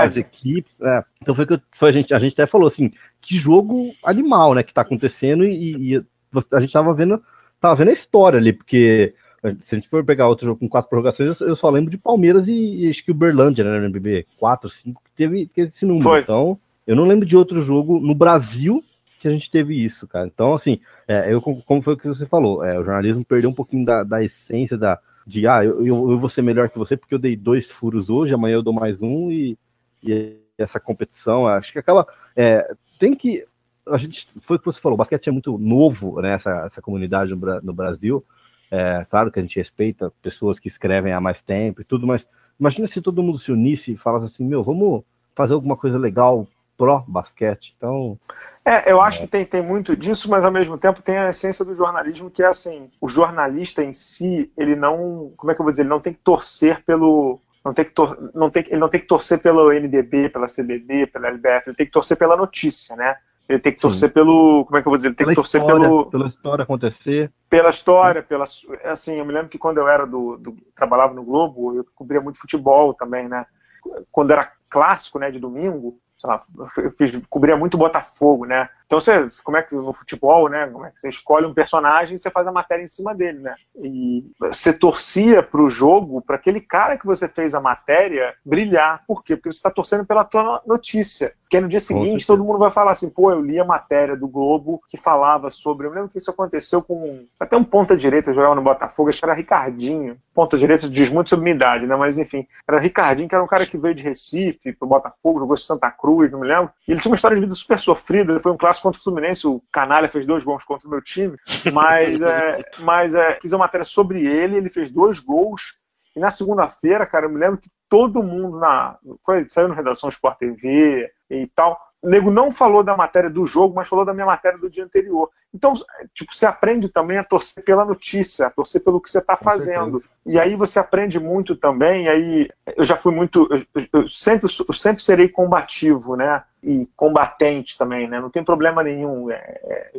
as equipes. É. Então foi que eu, foi a gente a gente até falou assim, que jogo animal, né, que está acontecendo e, e, a gente estava vendo tava vendo a história ali, porque se a gente for pegar outro jogo com quatro prorrogações, eu só lembro de Palmeiras e, e acho que o Berlândia, né, no NBB 4, 5, que teve, teve esse número. Foi. Então, eu não lembro de outro jogo no Brasil que a gente teve isso, cara. Então, assim, é, eu, como foi o que você falou, é, o jornalismo perdeu um pouquinho da, da essência da, de, ah, eu, eu, eu, vou ser melhor que você porque eu dei dois furos hoje, amanhã eu dou mais um e, e essa competição, acho que acaba, é, tem que, a gente, foi o que você falou, o basquete é muito novo, né, essa, essa comunidade no, no Brasil, é, claro que a gente respeita pessoas que escrevem há mais tempo e tudo, mas imagina se todo mundo se unisse e falasse assim, meu, vamos fazer alguma coisa legal pró basquete. Então. É, eu acho é. que tem, tem muito disso, mas ao mesmo tempo tem a essência do jornalismo que é assim, o jornalista em si, ele não, como é que eu vou dizer, ele não tem que torcer pelo não tem que tor não tem, ele não tem que torcer pelo NDB, pela CBB, pela LBF, ele tem que torcer pela notícia, né? Ele tem que torcer Sim. pelo. Como é que eu vou dizer? Ele tem pela que torcer história, pelo. Pela história acontecer. Pela história, pela. Assim, eu me lembro que quando eu era do. do trabalhava no Globo, eu cobria muito futebol também, né? Quando era clássico, né, de domingo, sei lá, eu fiz, cobria muito Botafogo, né? Então você, como é que no futebol, né? Como é que você escolhe um personagem e você faz a matéria em cima dele, né? E você torcia para o jogo, para aquele cara que você fez a matéria brilhar. Por quê? Porque você está torcendo pela tua notícia. Porque no dia seguinte todo mundo vai falar assim, pô, eu li a matéria do Globo que falava sobre. Eu lembro que isso aconteceu com até um ponta direita jogava no Botafogo, acho que era Ricardinho. Ponta direita diz muito sobre minha idade, né? Mas enfim, era Ricardinho, que era um cara que veio de Recife pro Botafogo, jogou em Santa Cruz, não me lembro. E ele tinha uma história de vida super sofrida, foi um clássico contra o Fluminense, o Canalha fez dois gols contra o meu time, mas, é, mas é, fiz uma matéria sobre ele, ele fez dois gols, e na segunda-feira, cara, eu me lembro que todo mundo na. Foi, saiu na redação Sport TV e tal. O nego não falou da matéria do jogo, mas falou da minha matéria do dia anterior. Então, tipo, você aprende também a torcer pela notícia, a torcer pelo que você está fazendo. E aí você aprende muito também. aí eu já fui muito. Eu, eu sempre, eu sempre serei combativo, né? E combatente também, né? Não tem problema nenhum. É, é,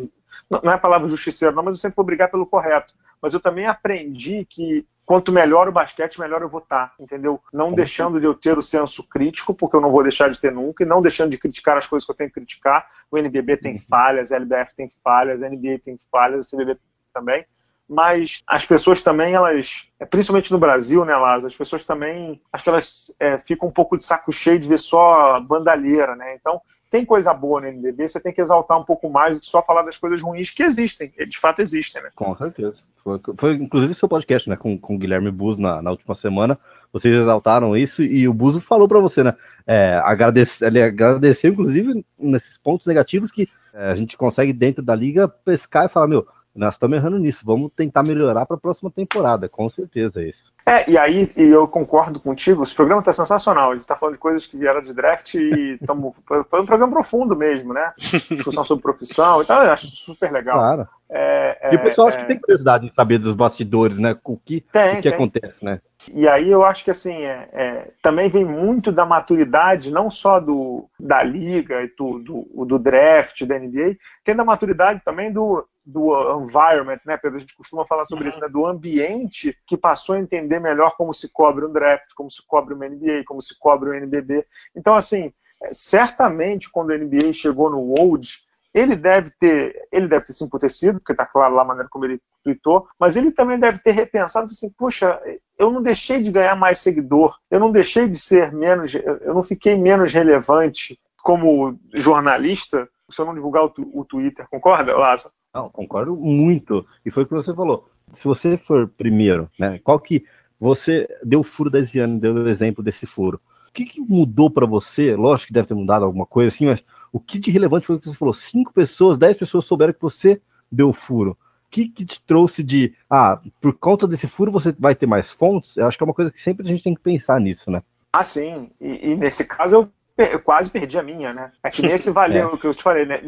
não é a palavra justiceiro, não, mas eu sempre vou brigar pelo correto. Mas eu também aprendi que quanto melhor o basquete, melhor eu vou estar, entendeu? Não Como deixando de eu ter o senso crítico, porque eu não vou deixar de ter nunca, e não deixando de criticar as coisas que eu tenho que criticar. O NBB tem uhum. falhas, a LBF tem falhas, a NBA tem falhas, a CBB também. Mas as pessoas também, elas, é, principalmente no Brasil, né, Lázaro, as pessoas também, acho que elas é, ficam um pouco de saco cheio de ver só bandalheira, né? Então, tem coisa boa no NBB, você tem que exaltar um pouco mais do que só falar das coisas ruins que existem, de fato existem, né? Com certeza. Foi, foi inclusive seu podcast, né, com, com o Guilherme Bus na, na última semana, vocês exaltaram isso e o Buzo falou para você, né, é, agradece, ele agradeceu, inclusive, nesses pontos negativos que é, a gente consegue dentro da liga pescar e falar, meu, nós estamos errando nisso, vamos tentar melhorar para a próxima temporada, com certeza é isso. É, e aí e eu concordo contigo, esse programa está sensacional, a gente está falando de coisas que vieram de draft e tamo, foi um programa profundo mesmo, né? Discussão sobre profissão e tal, eu acho super legal. Claro. É, e o pessoal é, acho que tem curiosidade em saber dos bastidores, né? O que, tem, o que acontece, né? E aí eu acho que assim, é, é, também vem muito da maturidade, não só do, da liga e do, do, do draft, da NBA, tem da maturidade também do, do environment, né, Pedro? A gente costuma falar sobre uhum. isso, né? Do ambiente que passou a entender melhor como se cobre um draft, como se cobre uma NBA, como se cobre um NBB. Então, assim, certamente quando o NBA chegou no World, ele deve ter, ele deve ter se emputecido, porque está claro lá a maneira como ele tweetou, mas ele também deve ter repensado assim, puxa, eu não deixei de ganhar mais seguidor, eu não deixei de ser menos, eu não fiquei menos relevante como jornalista se eu não divulgar o, o Twitter, concorda, Lázaro? Não, concordo muito. E foi o que você falou. Se você for primeiro, né? Qual que você deu o furo da Ziane, deu o exemplo desse furo. que, que mudou para você? Lógico que deve ter mudado alguma coisa assim, mas o que de relevante foi o que você falou? Cinco pessoas, dez pessoas souberam que você deu o furo. O que, que te trouxe de, ah, por conta desse furo você vai ter mais fontes? Eu acho que é uma coisa que sempre a gente tem que pensar nisso, né? Ah, sim. E, e nesse caso eu eu quase perdi a minha, né? É que nesse valeu é. o que eu te falei, né?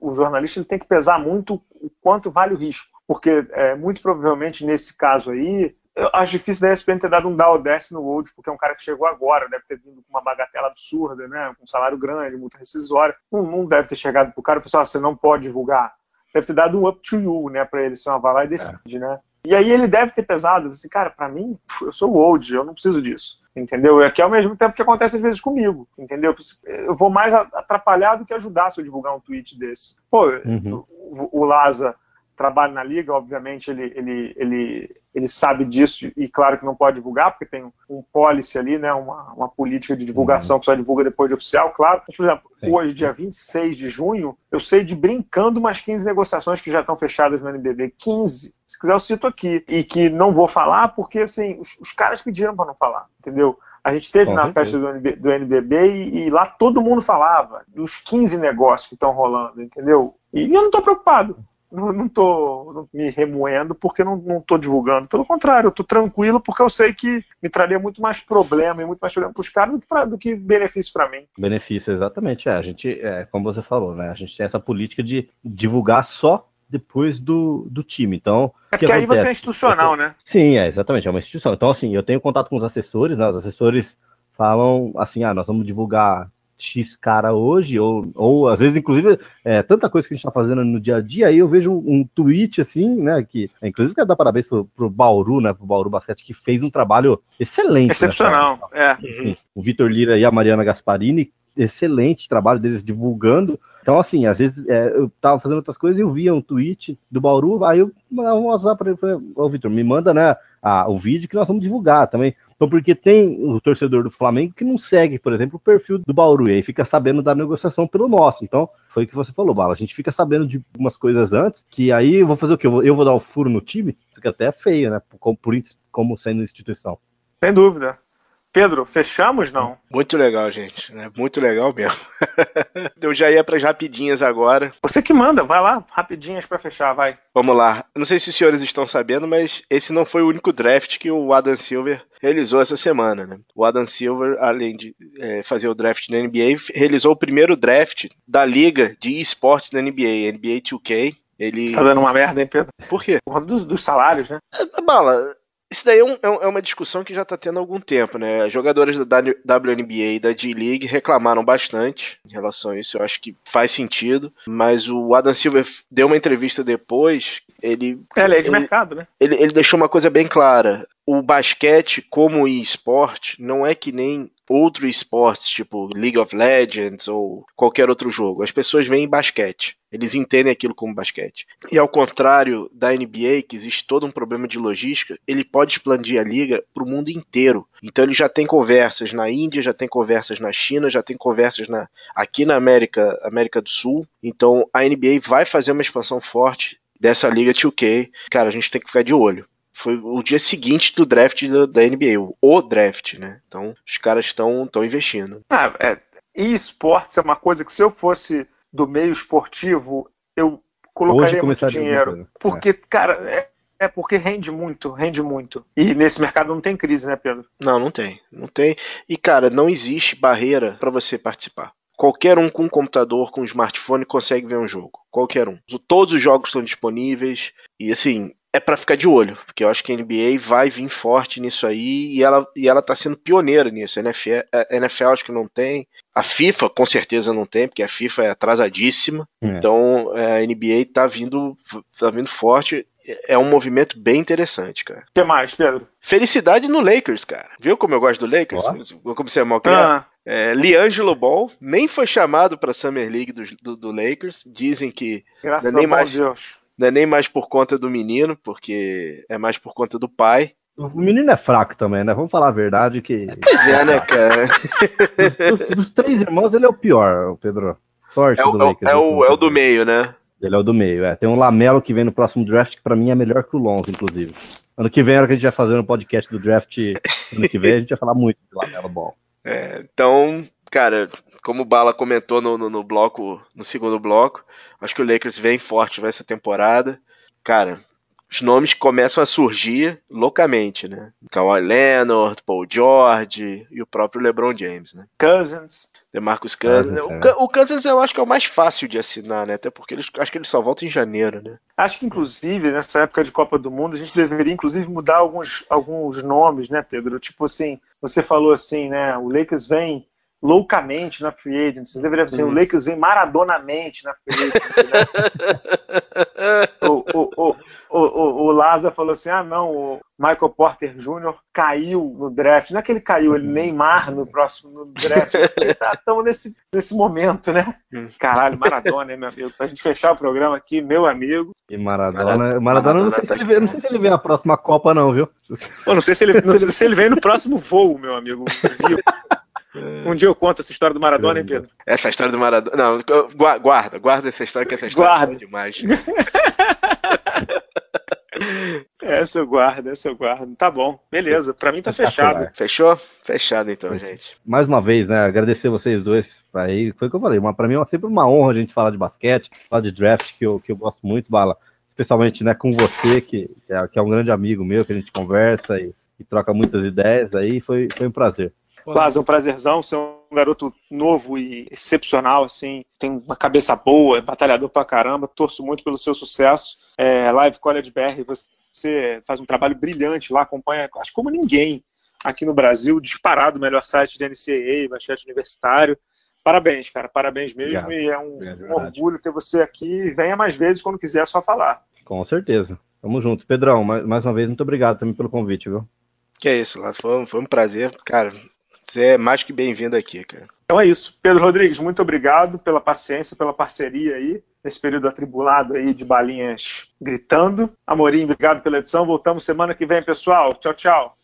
O jornalista ele tem que pesar muito o quanto vale o risco, porque é, muito provavelmente nesse caso aí eu acho difícil da ESPN ter dado um down desce no Old, porque é um cara que chegou agora, deve ter vindo com uma bagatela absurda, né? Com um salário grande, multa rescisória. Não, não deve ter chegado pro cara e falado assim, você não pode divulgar. Deve ter dado um up to you, né? Pra ele, assim, vai lá e decide, é. né? E aí ele deve ter pesado, assim, cara, para mim, eu sou old, eu não preciso disso, entendeu? É que ao mesmo tempo que acontece às vezes comigo, entendeu? Eu vou mais atrapalhar do que ajudar se eu divulgar um tweet desse. Pô, uhum. o, o Laza trabalha na liga, obviamente ele, ele, ele, ele sabe disso e claro que não pode divulgar, porque tem um policy ali, né, uma, uma política de divulgação uhum. que só divulga depois de oficial, claro. Mas, por exemplo, Sim. hoje, dia 26 de junho, eu sei de brincando umas 15 negociações que já estão fechadas no NBB. 15. Se quiser, eu cito aqui. E que não vou falar porque, assim, os, os caras pediram para não falar, entendeu? A gente teve na festa do, NB, do NBB e, e, lá todo mundo falava dos 15 negócios que estão rolando, entendeu? E eu não estou preocupado não estou me remoendo porque não estou divulgando. Pelo contrário, eu estou tranquilo porque eu sei que me traria muito mais problema e muito mais problema para os caras do que, pra, do que benefício para mim. Benefício, exatamente. É, a gente, é, como você falou, né? A gente tem essa política de divulgar só depois do, do time. Então. É porque aí você é institucional, né? Sim, é, exatamente, é uma instituição. Então, assim, eu tenho contato com os assessores, né? Os assessores falam assim, ah, nós vamos divulgar X cara hoje, ou, ou às vezes, inclusive, é, tanta coisa que a gente está fazendo no dia a dia, aí eu vejo um, um tweet assim, né, que inclusive quero dar parabéns pro, pro Bauru, né, pro Bauru Basquete, que fez um trabalho excelente. Né, Excepcional, né, é. O Vitor Lira e a Mariana Gasparini, excelente trabalho deles divulgando. Então, assim, às vezes é, eu tava fazendo outras coisas e eu via um tweet do Bauru, aí eu mandava um WhatsApp para ele, ô Vitor, me manda, né, a, o vídeo que nós vamos divulgar também. Então, porque tem o torcedor do Flamengo que não segue, por exemplo, o perfil do Bauru, e aí fica sabendo da negociação pelo nosso. Então, foi o que você falou, Bala. A gente fica sabendo de algumas coisas antes, que aí eu vou fazer o quê? Eu vou, eu vou dar o um furo no time? Fica até feio, né? Como, como sendo instituição. Sem dúvida. Pedro, fechamos não? Muito legal, gente. Né? Muito legal mesmo. Eu já ia para as rapidinhas agora. Você que manda, vai lá, rapidinhas para fechar, vai. Vamos lá. Não sei se os senhores estão sabendo, mas esse não foi o único draft que o Adam Silver realizou essa semana. Né? O Adam Silver, além de é, fazer o draft na NBA, realizou o primeiro draft da liga de esportes da NBA, NBA 2K. Ele... Tá dando uma merda, hein, Pedro? Por quê? Por dos, dos salários, né? É, bala, isso daí é, um, é, uma discussão que já está tendo há algum tempo, né? Jogadores da WNBA e da D-League reclamaram bastante em relação a isso. Eu acho que faz sentido. Mas o Adam Silver deu uma entrevista depois. Ele. É, lei de ele, mercado, né? Ele, ele deixou uma coisa bem clara. O basquete, como esporte, não é que nem outro esportes, tipo League of Legends ou qualquer outro jogo. As pessoas veem basquete. Eles entendem aquilo como basquete. E ao contrário da NBA, que existe todo um problema de logística, ele pode expandir a liga para o mundo inteiro. Então ele já tem conversas na Índia, já tem conversas na China, já tem conversas na, aqui na América, América do Sul. Então a NBA vai fazer uma expansão forte dessa liga 2K. Cara, a gente tem que ficar de olho foi o dia seguinte do draft da, da NBA, o draft, né? Então os caras estão investindo. Ah, é, e esportes é uma coisa que se eu fosse do meio esportivo, eu colocaria muito dinheiro. Porque, é. cara, é, é porque rende muito, rende muito. E nesse mercado não tem crise, né, Pedro? Não, não tem. Não tem. E, cara, não existe barreira para você participar. Qualquer um com um computador, com um smartphone, consegue ver um jogo. Qualquer um. Todos os jogos estão disponíveis. E assim, é para ficar de olho, porque eu acho que a NBA vai vir forte nisso aí e ela, e ela tá sendo pioneira nisso. A NFL, a NFL acho que não tem. A FIFA com certeza não tem, porque a FIFA é atrasadíssima. É. Então é, a NBA tá vindo, tá vindo forte. É um movimento bem interessante, cara. O que mais, Pedro? Felicidade no Lakers, cara. Viu como eu gosto do Lakers? Oh. Como você é mal criado? Ah. É, Liangelo Ball nem foi chamado para Summer League do, do, do, Lakers. Dizem que Graças nem mais, Deus não é nem mais por conta do menino, porque é mais por conta do pai. O menino é fraco também, né? Vamos falar a verdade que. Pois é, né, cara? dos, dos, dos, três irmãos, ele é o pior, Pedro. Sorte é o, do Lakers. É o, é o do meio, né? Ele é o do meio, é. Tem um Lamelo que vem no próximo draft, que pra mim é melhor que o Lonzo, inclusive. Ano que vem, a hora que a gente vai fazer um podcast do draft, ano que vem, a gente vai falar muito do Lamelo Ball. É, então, cara, como o Bala comentou no, no, no, bloco, no segundo bloco, acho que o Lakers vem forte nessa temporada. Cara, os nomes começam a surgir loucamente, né? Kawhi Leonard, Paul George e o próprio LeBron James, né? Cousins. DeMarcus Cousins. É. O, o Cousins eu acho que é o mais fácil de assinar, né? Até porque eles, acho que ele só volta em janeiro, né? Acho que, inclusive, nessa época de Copa do Mundo, a gente deveria, inclusive, mudar alguns, alguns nomes, né, Pedro? Tipo assim, você falou assim, né? O Lakers vem loucamente na free agency. Deveria ser uhum. o Lakers vem maradonamente na free agency. Né? o, o, o, o, o Laza falou assim: ah, não, o Michael Porter Jr. caiu no draft. Não é que ele caiu, ele Neymar no próximo no draft. Estamos tá, nesse, nesse momento, né? Hum. Caralho, Maradona, hein, meu amigo? Pra gente fechar o programa aqui, meu amigo. E Maradona, Maradona, Maradona não, sei se ele vem, não sei se ele vem na próxima Copa, não, viu? Eu não sei se ele, não sei se ele vem no próximo voo, meu amigo. Viu? Um dia eu conto essa história do Maradona, hein, Pedro? Essa história do Maradona. Não, guarda, guarda essa história, que essa história guarda. é demais. essa eu guardo, essa eu guardo. Tá bom, beleza. Pra mim tá fechado. Fechou? Fechado então, gente. Mais uma vez, né? Agradecer vocês dois. Aí, foi o que eu falei. Uma, pra mim é sempre uma honra a gente falar de basquete, falar de draft, que eu, que eu gosto muito, Bala. Especialmente né, com você, que, que, é, que é um grande amigo meu, que a gente conversa e, e troca muitas ideias. Aí foi, foi um prazer. Quase um prazerzão ser um garoto novo e excepcional, assim, tem uma cabeça boa, é batalhador pra caramba, torço muito pelo seu sucesso. É, Live College BR, você faz um trabalho brilhante lá, acompanha, acho como ninguém aqui no Brasil, disparado o melhor site de NCAA, basquete universitário. Parabéns, cara, parabéns mesmo, Obrigado. e é um, um orgulho ter você aqui. Venha mais vezes quando quiser, é só falar. Com certeza. Tamo junto. Pedrão, mais, mais uma vez, muito obrigado também pelo convite, viu? Que é isso, Lázaro. Foi, foi um prazer. Cara, você é mais que bem-vindo aqui, cara. Então é isso. Pedro Rodrigues, muito obrigado pela paciência, pela parceria aí, nesse período atribulado aí de balinhas gritando. Amorim, obrigado pela edição. Voltamos semana que vem, pessoal. Tchau, tchau.